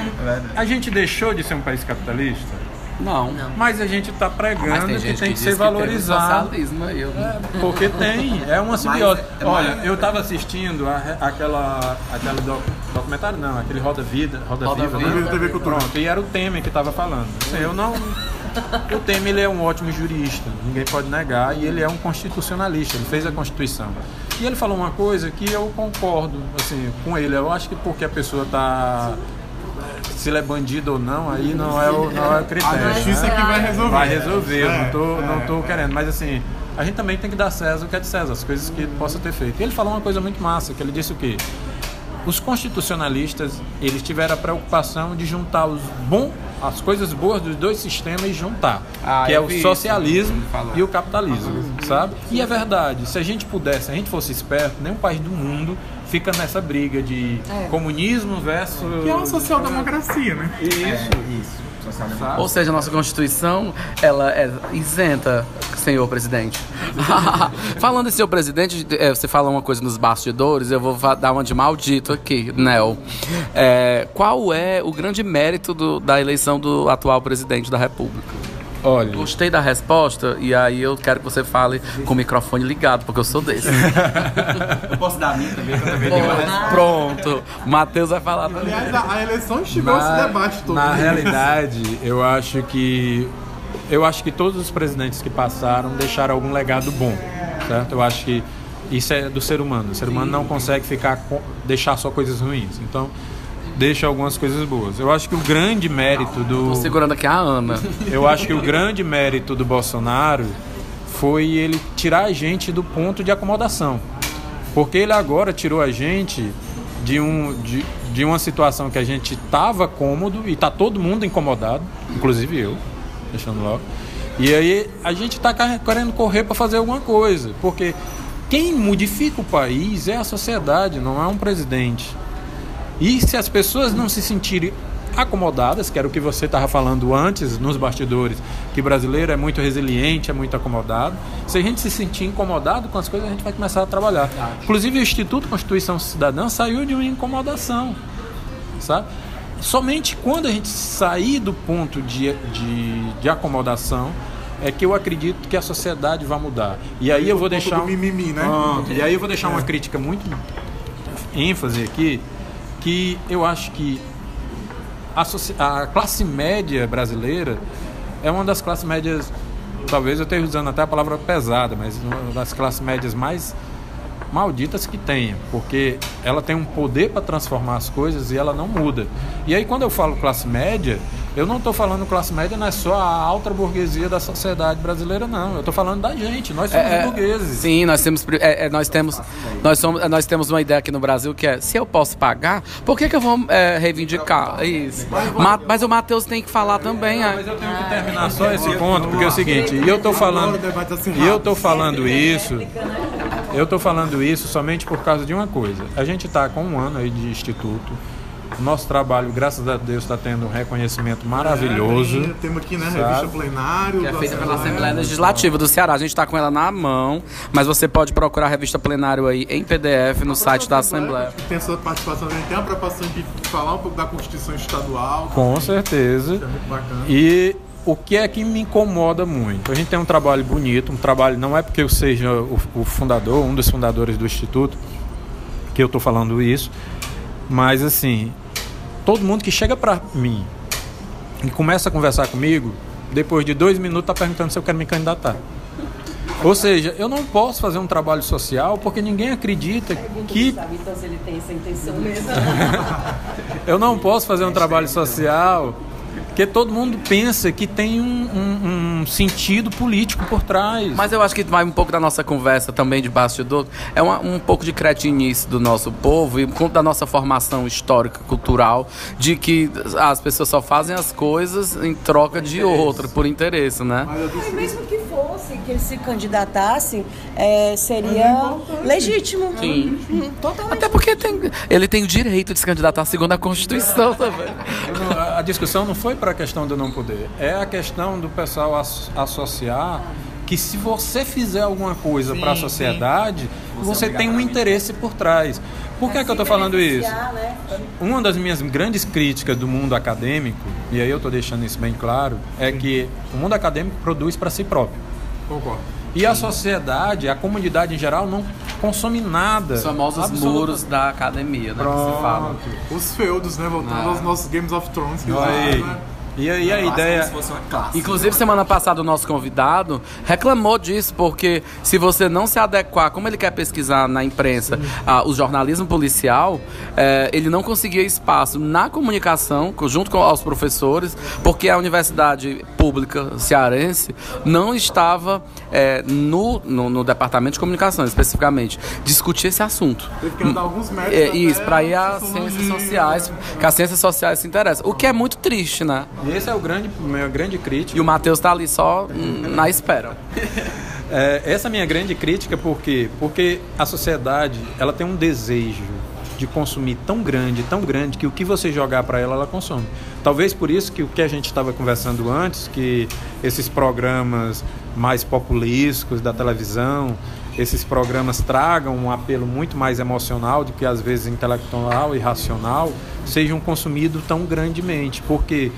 a gente deixou de ser um país capitalista, Não. mas a gente está Mas pregando tem que gente tem que, que, ser valorizado. eu- Porque tem, é uma simbiose. é Olha, mais- eu estava assistindo a- aquela, aquele doc- documentário, não, aquele Roda Vida, Roda, Roda Viva, Viva. né? TV Cultura. Pronto, e era o Temer que estava falando. Assim, eu não. <laughs> O Temer ele é um ótimo jurista, ninguém pode negar, e ele é um constitucionalista, ele fez a Constituição. E ele falou uma coisa que eu concordo assim, com ele. Eu acho que porque a pessoa está. Se ele é bandido ou não, aí não é o, não é o critério. A justiça né? que vai resolver. Vai resolver, É, não tô, é. não tô querendo. Mas assim, a gente também tem que dar César o que é de César, as coisas que possa ter feito. E ele falou uma coisa muito massa, que ele disse o quê? Os constitucionalistas, eles tiveram a preocupação de juntar os bom, as coisas boas dos dois sistemas e juntar, Ah, que é o isso, socialismo falou. e o capitalismo, sabe? E é verdade, se a gente pudesse, se a gente fosse esperto, nenhum país do mundo fica nessa briga de comunismo versus Que é uma social-democracia, né? isso, isso. Ou seja, a nossa Constituição, ela é isenta, senhor presidente. <laughs> Falando em senhor presidente, eh, você fala uma coisa nos bastidores, eu vou dar uma de maldito aqui, Nel. É, qual é o grande mérito do- da eleição do atual presidente da República? Olha, Gostei da resposta e aí eu quero que você fale com o microfone ligado, porque eu sou desse. <laughs> Eu posso dar a minha também, que eu uma. Pronto, Matheus vai falar também. Aliás, a, a eleição instigou esse debate todo. na realidade, eu acho que eu acho que todos os presidentes que passaram deixaram algum legado bom, certo? Eu acho que isso é do ser humano. O ser humano não consegue ficar com, deixar só coisas ruins. Então, deixa algumas coisas boas. Eu acho que o grande mérito do Tô segurando aqui a Ana. <laughs> eu acho que o grande mérito do Bolsonaro foi ele tirar a gente do ponto de acomodação. Porque ele agora tirou a gente de, um, de, de uma situação que a gente estava cômodo e está todo mundo incomodado, inclusive eu, deixando logo. E aí a gente está querendo correr para fazer alguma coisa. Porque quem modifica o país é a sociedade, não é um presidente. E se as pessoas não se sentirem acomodadas, que era o que você estava falando antes nos bastidores, que brasileiro é muito resiliente, é muito acomodado. Se a gente se sentir incomodado com as coisas, a gente vai começar a trabalhar. Inclusive o Instituto Constituição Cidadã saiu de uma incomodação, sabe? Somente quando a gente sair do ponto de, de, de acomodação é que eu acredito que a sociedade vai mudar. E aí eu vou deixar do mimimi, né? Pronto. E aí eu vou deixar uma crítica muito ênfase aqui, que eu acho que a, a classe média brasileira é uma das classes médias, talvez eu esteja usando até a palavra pesada, mas uma das classes médias mais malditas que tenha, porque ela tem um poder para transformar as coisas e ela não muda. E aí quando eu falo classe média, eu não estou falando classe média não é só a alta burguesia da sociedade brasileira não, eu estou falando da gente, nós somos É, é, burgueses. Sim, nós temos, é, é, nós temos, nós somos, nós temos uma ideia aqui no Brasil que é, se eu posso pagar, por que, que eu vou é, reivindicar? É isso. Ma- mas o Matheus tem que falar também. é. Mas eu tenho que terminar só esse ponto, porque é o seguinte, e eu tô falando, e eu tô falando isso, eu tô falando isso somente por causa de uma coisa. A gente está com um ano aí de instituto. O nosso trabalho, graças a Deus, está tendo um reconhecimento maravilhoso. Temos aqui, né? Sabe? Revista Plenário. Que é feita pela Assembleia. Legislativa do Ceará. A gente está com ela na mão, mas você pode procurar a revista plenário aí em PDF no site da Assembleia. Tem essa participação, a gente tem a preocupação de falar um pouco da Constituição Estadual. Com certeza. É muito bacana. E o que é que me incomoda muito? A gente tem um trabalho bonito, um trabalho, não é porque eu seja o, o fundador, um dos fundadores do Instituto, que eu estou falando isso, mas assim, todo mundo que chega para mim e começa a conversar comigo, depois de dois minutos está perguntando se eu quero me candidatar. Ou seja, eu não posso fazer um trabalho social porque ninguém acredita que Então, se ele tem essa intenção mesmo. <laughs> eu não posso fazer um trabalho social porque todo mundo pensa que tem um, um- um sentido político por trás. Mas eu acho que vai um pouco da nossa conversa também de bastidor. É uma- um pouco de cretinice do nosso povo e da nossa formação histórica, cultural, de que as pessoas só fazem as coisas em troca de outra, por interesse, né? Mesmo que fosse, que ele se candidatasse, é, seria legítimo. Sim. Hum, Totalmente. Até porque tem- ele tem o direito de se candidatar segundo a Constituição também. A- discussão não foi para a questão do não poder, é a questão do pessoal as- associar que se você fizer alguma coisa para a sociedade, você tem um interesse por trás. Por que, que eu estou falando isso? né? Uma das minhas grandes críticas do mundo acadêmico, e aí eu estou deixando isso bem claro, é que o mundo acadêmico produz para si próprio. Concordo. E a sociedade, a comunidade em geral, não consome nada. Os famosos Absoluta- muros da academia, né? Que se fala. Os feudos, né? Voltando Ah. aos nossos Games of Thrones. Que aí. usaram, né? E aí a ideia. Como se fosse uma classe. Inclusive, semana passada, o nosso convidado reclamou disso, porque se você não se adequar, como ele quer pesquisar na imprensa ah, o jornalismo policial, eh, ele não conseguia espaço na comunicação, co- junto com os professores, porque a universidade pública cearense não estava eh, no, no, no departamento de comunicação, especificamente, discutir esse assunto. Teve que andar alguns metros. É, isso, para ir às ciências sociais, que as ciências sociais se interessam. O que é muito triste, né? Esse é o grande, minha grande crítica. E o Matheus tá ali só na espera. <laughs> É, essa é a minha grande crítica, por quê? Porque a sociedade ela tem um desejo de consumir tão grande, tão grande, que o que você jogar para ela, ela consome. Talvez por isso que o que a gente estava conversando antes, que esses programas mais populísticos da televisão, esses programas tragam um apelo muito mais emocional do que às vezes intelectual e racional, sejam consumidos tão grandemente. Porque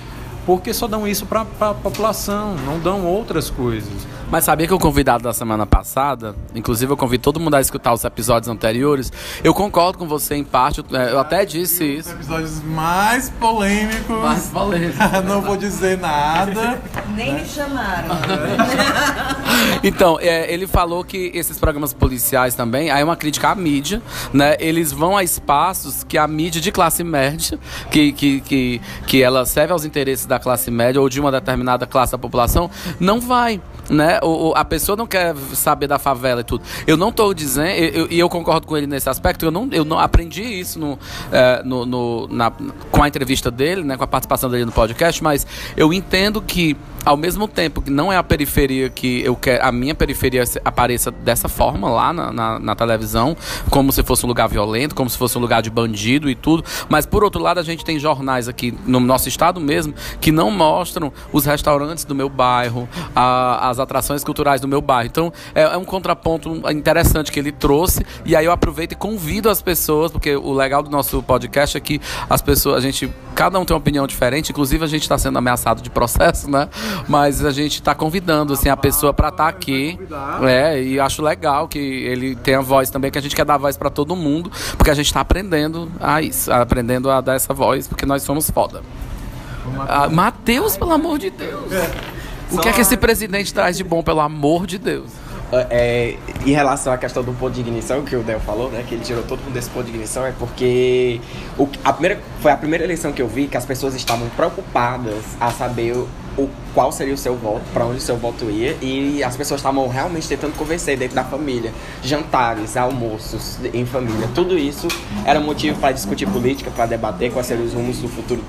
porque só dão isso para a população, não dão outras coisas. Mas sabia que o convidado da semana passada, inclusive eu convido todo mundo a escutar os episódios anteriores, eu concordo com você em parte, é, eu até disse isso. Episódios mais polêmicos. Mais polêmicos. <laughs> Não vou dizer nada. <laughs> Nem me chamaram. <laughs> Então, é, ele falou que esses programas policiais também, aí é uma crítica à mídia, né? Eles vão a espaços que a mídia de classe média, que, que, que, que ela serve aos interesses da classe média ou de uma determinada classe da população, não vai né? O, a pessoa não quer saber da favela e tudo. Eu não estou dizendo, e eu, eu, concordo com ele nesse aspecto, eu não, eu não aprendi isso no, é, no, no na, com a entrevista dele, né, com a participação dele no podcast, mas eu entendo que ao mesmo tempo que não é a periferia que eu quero, a minha periferia apareça dessa forma lá na, na, na, televisão, como se fosse um lugar violento, como se fosse um lugar de bandido e tudo. Mas por outro lado, a gente tem jornais aqui no nosso estado mesmo que não mostram os restaurantes do meu bairro, a, as atrações culturais do meu bairro. Então é, é, um contraponto interessante que ele trouxe. E aí eu aproveito e convido as pessoas, porque o legal do nosso podcast é que as pessoas, a gente, cada um tem uma opinião diferente, inclusive a gente está sendo ameaçado de processo, né? Mas a gente está convidando assim, a pessoa para estar tá aqui. É, e acho legal que ele tenha voz também, que a gente quer dar voz para todo mundo, porque a gente está aprendendo a isso, aprendendo a dar essa voz, porque nós somos foda. Ah, Mateus, pelo amor de Deus. O que é que esse presidente traz de bom, pelo amor de Deus? É, em relação à questão do ponto de ignição que o Del falou, né, que ele tirou todo mundo desse ponto de ignição, é porque o, a primeira, foi a primeira eleição que eu vi que as pessoas estavam preocupadas a saber o, o qual seria o seu voto, para onde o seu voto ia, e as pessoas estavam realmente tentando convencer dentro da família, jantares, almoços em família, tudo isso era motivo para discutir política, para debater quais seriam os rumos do futuro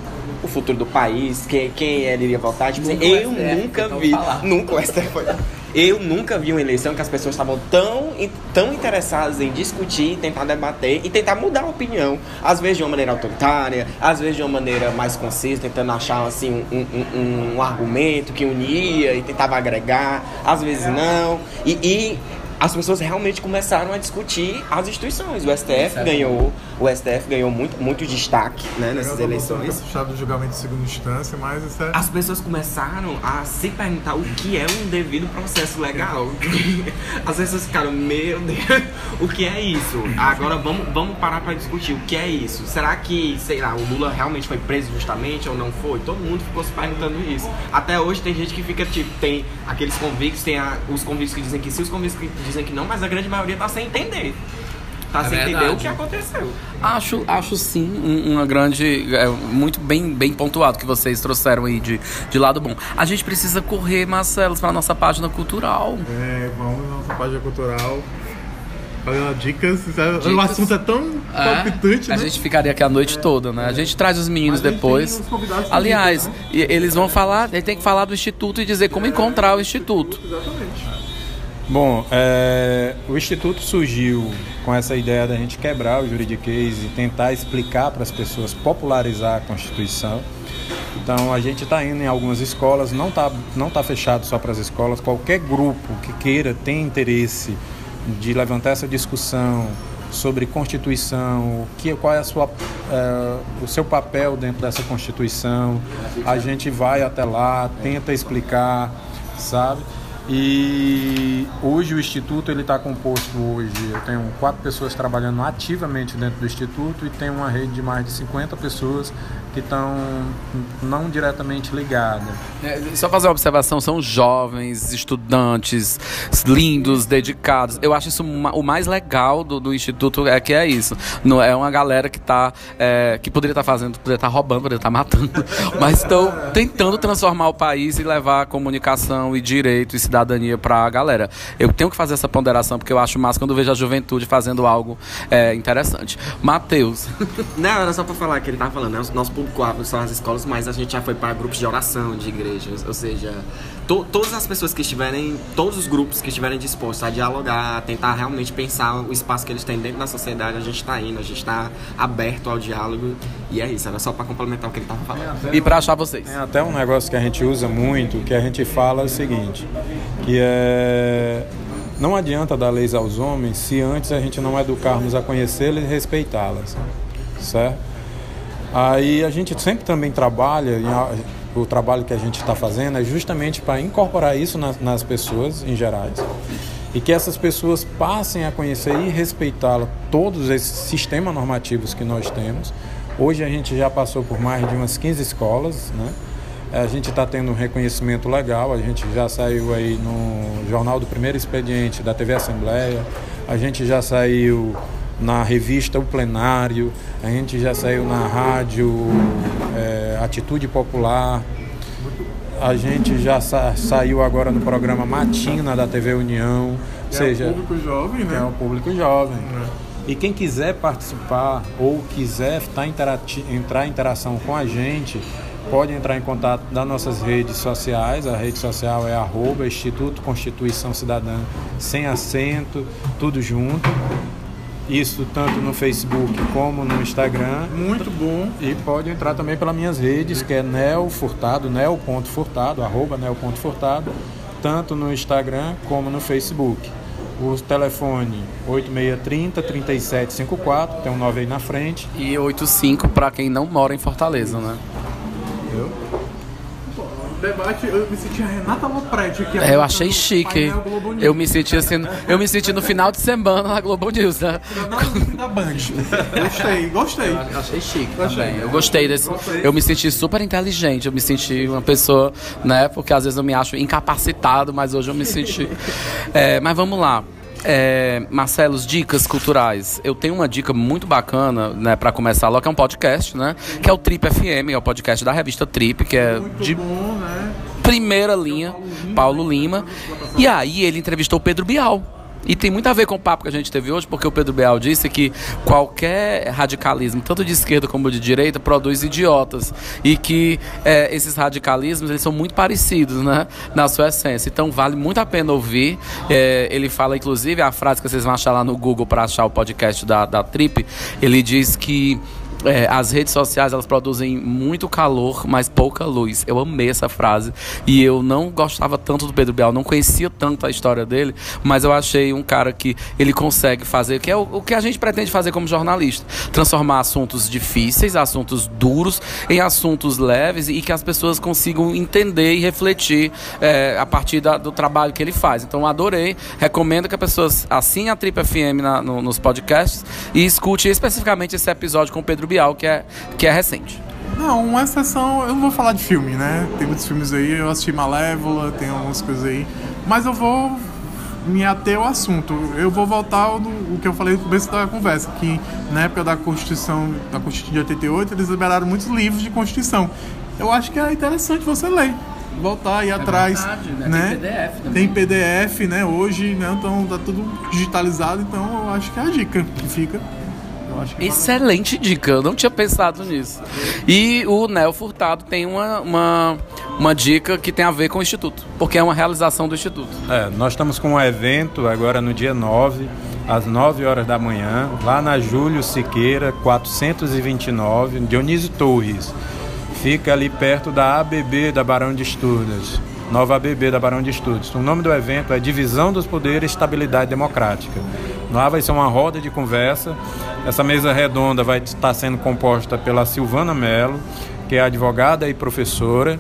o futuro do país, quem, quem ele iria votar. Tipo, assim, eu nunca vi. Nunca o STF foi. Eu nunca vi uma eleição que as pessoas estavam tão, tão interessadas em discutir, tentar debater e tentar mudar a opinião. Às vezes de uma maneira autoritária, às vezes de uma maneira mais concisa, tentando achar assim, um, um, um argumento que unia e tentava agregar, às vezes não. E, e as pessoas realmente começaram a discutir as instituições. O STF ganhou, o STF ganhou muito, muito destaque né, nessas eleições. Fechado do julgamento de segunda instância, mas isso é... As pessoas começaram a se perguntar o que é um devido processo legal. <laughs> As pessoas ficaram, meu Deus, o que é isso? Agora vamos, vamos parar para discutir o que é isso. Será que, sei lá, o Lula realmente foi preso justamente ou não foi? Todo mundo ficou se perguntando isso. Até hoje tem gente que fica tipo, tem aqueles convictos, tem a, os convictos que dizem que se os convictos que dizem que não, mas a grande maioria tá sem entender. Tá é sem verdade. entender o que aconteceu. Acho, acho sim uma grande. É, muito bem, bem pontuado que vocês trouxeram aí de, de lado bom. A gente precisa correr, Marcelo, para nossa página cultural. É, vamos na nossa página cultural. Fazendo dicas, dicas. O assunto é tão é, palpitante, né? A gente ficaria aqui a noite é, toda, né? A gente traz os meninos depois. Aliás, né? eles vão falar, ele tem que falar do Instituto e dizer como encontrar o Instituto. Exatamente. Bom, é, o Instituto surgiu com essa ideia da gente quebrar o juridiquês e tentar explicar para as pessoas, popularizar a Constituição. Então a gente está indo em algumas escolas, não está não tá fechado só para as escolas, qualquer grupo que queira, tem interesse de levantar essa discussão sobre Constituição, que, qual é a sua, é, o seu papel dentro dessa Constituição, a gente vai até lá, tenta explicar, sabe? E hoje o instituto ele está composto hoje, eu tenho quatro pessoas trabalhando ativamente dentro do instituto e tem uma rede de mais de 50 pessoas que estão não diretamente ligadas. É, só fazer uma observação, são jovens, estudantes, lindos, dedicados. Eu acho isso o mais legal do, do instituto é que é isso. Não é uma galera que tá é, que poderia estar tá fazendo, poderia estar tá roubando, poderia estar tá matando, <laughs> mas estão tentando transformar o país e levar comunicação e direito e cidadania para a galera. Eu tenho que fazer essa ponderação porque eu acho massa quando vejo a juventude fazendo algo é, interessante. Matheus. Não, era só para falar que ele tava falando, né? Nosso público-alvo são as escolas, mas a gente já foi para grupos de oração, de igrejas, ou seja, to, todas as pessoas que estiverem, todos os grupos que estiverem dispostos a dialogar, a tentar realmente pensar o espaço que eles têm dentro da sociedade, a gente está indo, a gente está aberto ao diálogo e é isso, era só para complementar o que ele estava falando. E para achar vocês. Tem até um negócio que a gente usa muito, que a gente fala o seguinte, que é não adianta dar leis aos homens se antes a gente não educarmos a conhecê-las e respeitá-las, certo? Aí a gente sempre também trabalha, o trabalho que a gente está fazendo é justamente para incorporar isso nas, nas pessoas em gerais e que essas pessoas passem a conhecer e respeitá-la todos esses sistemas normativos que nós temos. Hoje a gente já passou por mais de umas 15 escolas, né? A gente está tendo um reconhecimento legal, a gente já saiu aí no Jornal do Primeiro Expediente da TV Assembleia, a gente já saiu na revista O Plenário, a gente já saiu na rádio é, Atitude Popular, a gente já sa saiu agora no programa Matina da TV União, É seja, o público jovem, né? é o público jovem. É. E quem quiser participar ou quiser tá entrar em interação com a gente, pode entrar em contato das nossas redes sociais. A rede social é arroba Instituto Constituição Cidadã, sem acento, tudo junto. Isso tanto no Facebook como no Instagram. Muito bom. E pode entrar também pelas minhas redes, que é Nel Furtado, nel.furtado, arroba nel.furtado, tanto no Instagram como no Facebook. O telefone 8630-3754, tem um 9 aí na frente. E 85 para quem não mora em Fortaleza, né? Debate, eu me senti a Renata Lopretti aqui. É, eu achei chique. Eu me senti assim, eu me senti no final de semana na Globo News, né? Da Band. Gostei, gostei. Achei chique também. Eu gostei desse. Eu me senti super inteligente. Eu me senti uma pessoa, né? Porque às vezes eu me acho incapacitado, mas hoje eu me senti. É, mas vamos lá. É, Marcelos, dicas culturais. Eu tenho uma dica muito bacana, né, para começar logo, que é um podcast, né? Que é o Trip FM, é o podcast da revista Trip, que é de Bom, né? primeira linha, Paulo Lima. E aí ele entrevistou o Pedro Bial. E tem muito a ver com o papo que a gente teve hoje, porque o Pedro Bial disse que qualquer radicalismo, tanto de esquerda como de direita, produz idiotas. E que é, esses radicalismos eles são muito parecidos né, na sua essência. Então vale muito a pena ouvir. É, ele fala, inclusive, a frase que vocês vão achar lá no Google para achar o podcast da, da Trip. Ele diz que é, as redes sociais elas produzem muito calor, mas pouca luz. Eu amei essa frase e eu não gostava tanto do Pedro Bial, não conhecia tanto a história dele, mas eu achei um cara que ele consegue fazer, que é o, o que a gente pretende fazer como jornalista, transformar assuntos difíceis, assuntos duros, em assuntos leves e que as pessoas consigam entender e refletir é, a partir da- do trabalho que ele faz. Então, adorei, recomendo que as pessoas assinem a Trip FM na- no- nos podcasts e escute especificamente esse episódio com o Pedro Bial, que é, que é recente. Não, uma exceção, eu não vou falar de filme, né? Tem muitos filmes aí, eu assisti Malévola, tem algumas coisas aí. Mas eu vou me ater ao assunto. Eu vou voltar ao o que eu falei no começo da conversa, que na época da Constituição, da Constituição de 88, eles liberaram muitos livros de Constituição. Eu acho que é interessante você ler. Voltar aí atrás. verdade, né? né? Tem PDF também. Tem PDF, né? Hoje, né? Então tá tudo digitalizado, então eu acho que é a dica que fica. Que Excelente dica, eu não tinha pensado nisso. E o Nel Furtado tem uma, uma, uma dica que tem a ver com o Instituto, porque é uma realização do Instituto. É, nós estamos com um evento agora no dia 9, às 9 horas da manhã, lá na Júlio Siqueira, 429, Dionísio Torres. Fica ali perto da ABB da Barão de Estudas. Nova ABB da Barão de Estudos. O nome do evento é Divisão dos Poderes e Estabilidade Democrática. Lá vai ser uma roda de conversa. Essa mesa redonda vai estar sendo composta pela Silvana Mello, que é advogada e professora,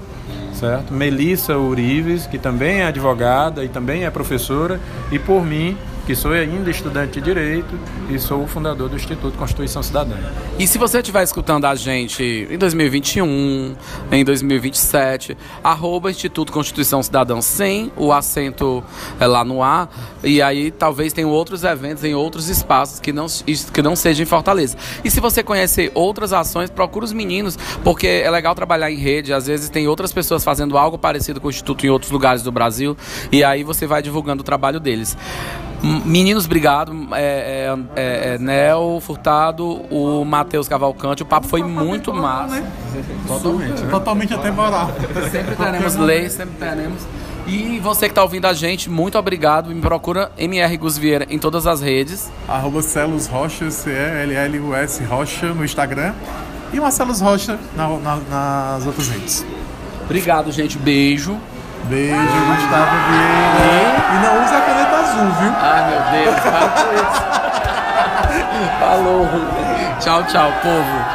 certo? Melissa Urives, que também é advogada e também é professora, e por mim, que sou ainda estudante de Direito e sou o fundador do Instituto Constituição Cidadã. E se você estiver escutando a gente em 2021, em 2027, arroba Instituto Constituição Cidadã sem o acento é, lá no ar, e aí talvez tenham outros eventos em outros espaços que não, que não sejam em Fortaleza. E se você conhecer outras ações, procura os meninos, porque é legal trabalhar em rede, às vezes tem outras pessoas fazendo algo parecido com o Instituto em outros lugares do Brasil, e aí você vai divulgando o trabalho deles. Meninos, obrigado. É, é, é, é Nel Furtado, o Matheus Cavalcante. O papo foi muito massa. Totalmente. Totalmente atemporal. Sempre teremos lei, sempre teremos. E você que está ouvindo a gente, muito obrigado. Me procura MR Gus Vieira em todas as redes. Arroba Celos Rocha, C-E-L-L-U-S Rocha no Instagram. E Marcelos Rocha na- na- nas outras redes. Obrigado, gente. Beijo. Beijo, Gustavo Vieira. E não usa a caneta azul, viu? Ai, meu Deus, para com isso. Falou. Tchau, tchau, povo.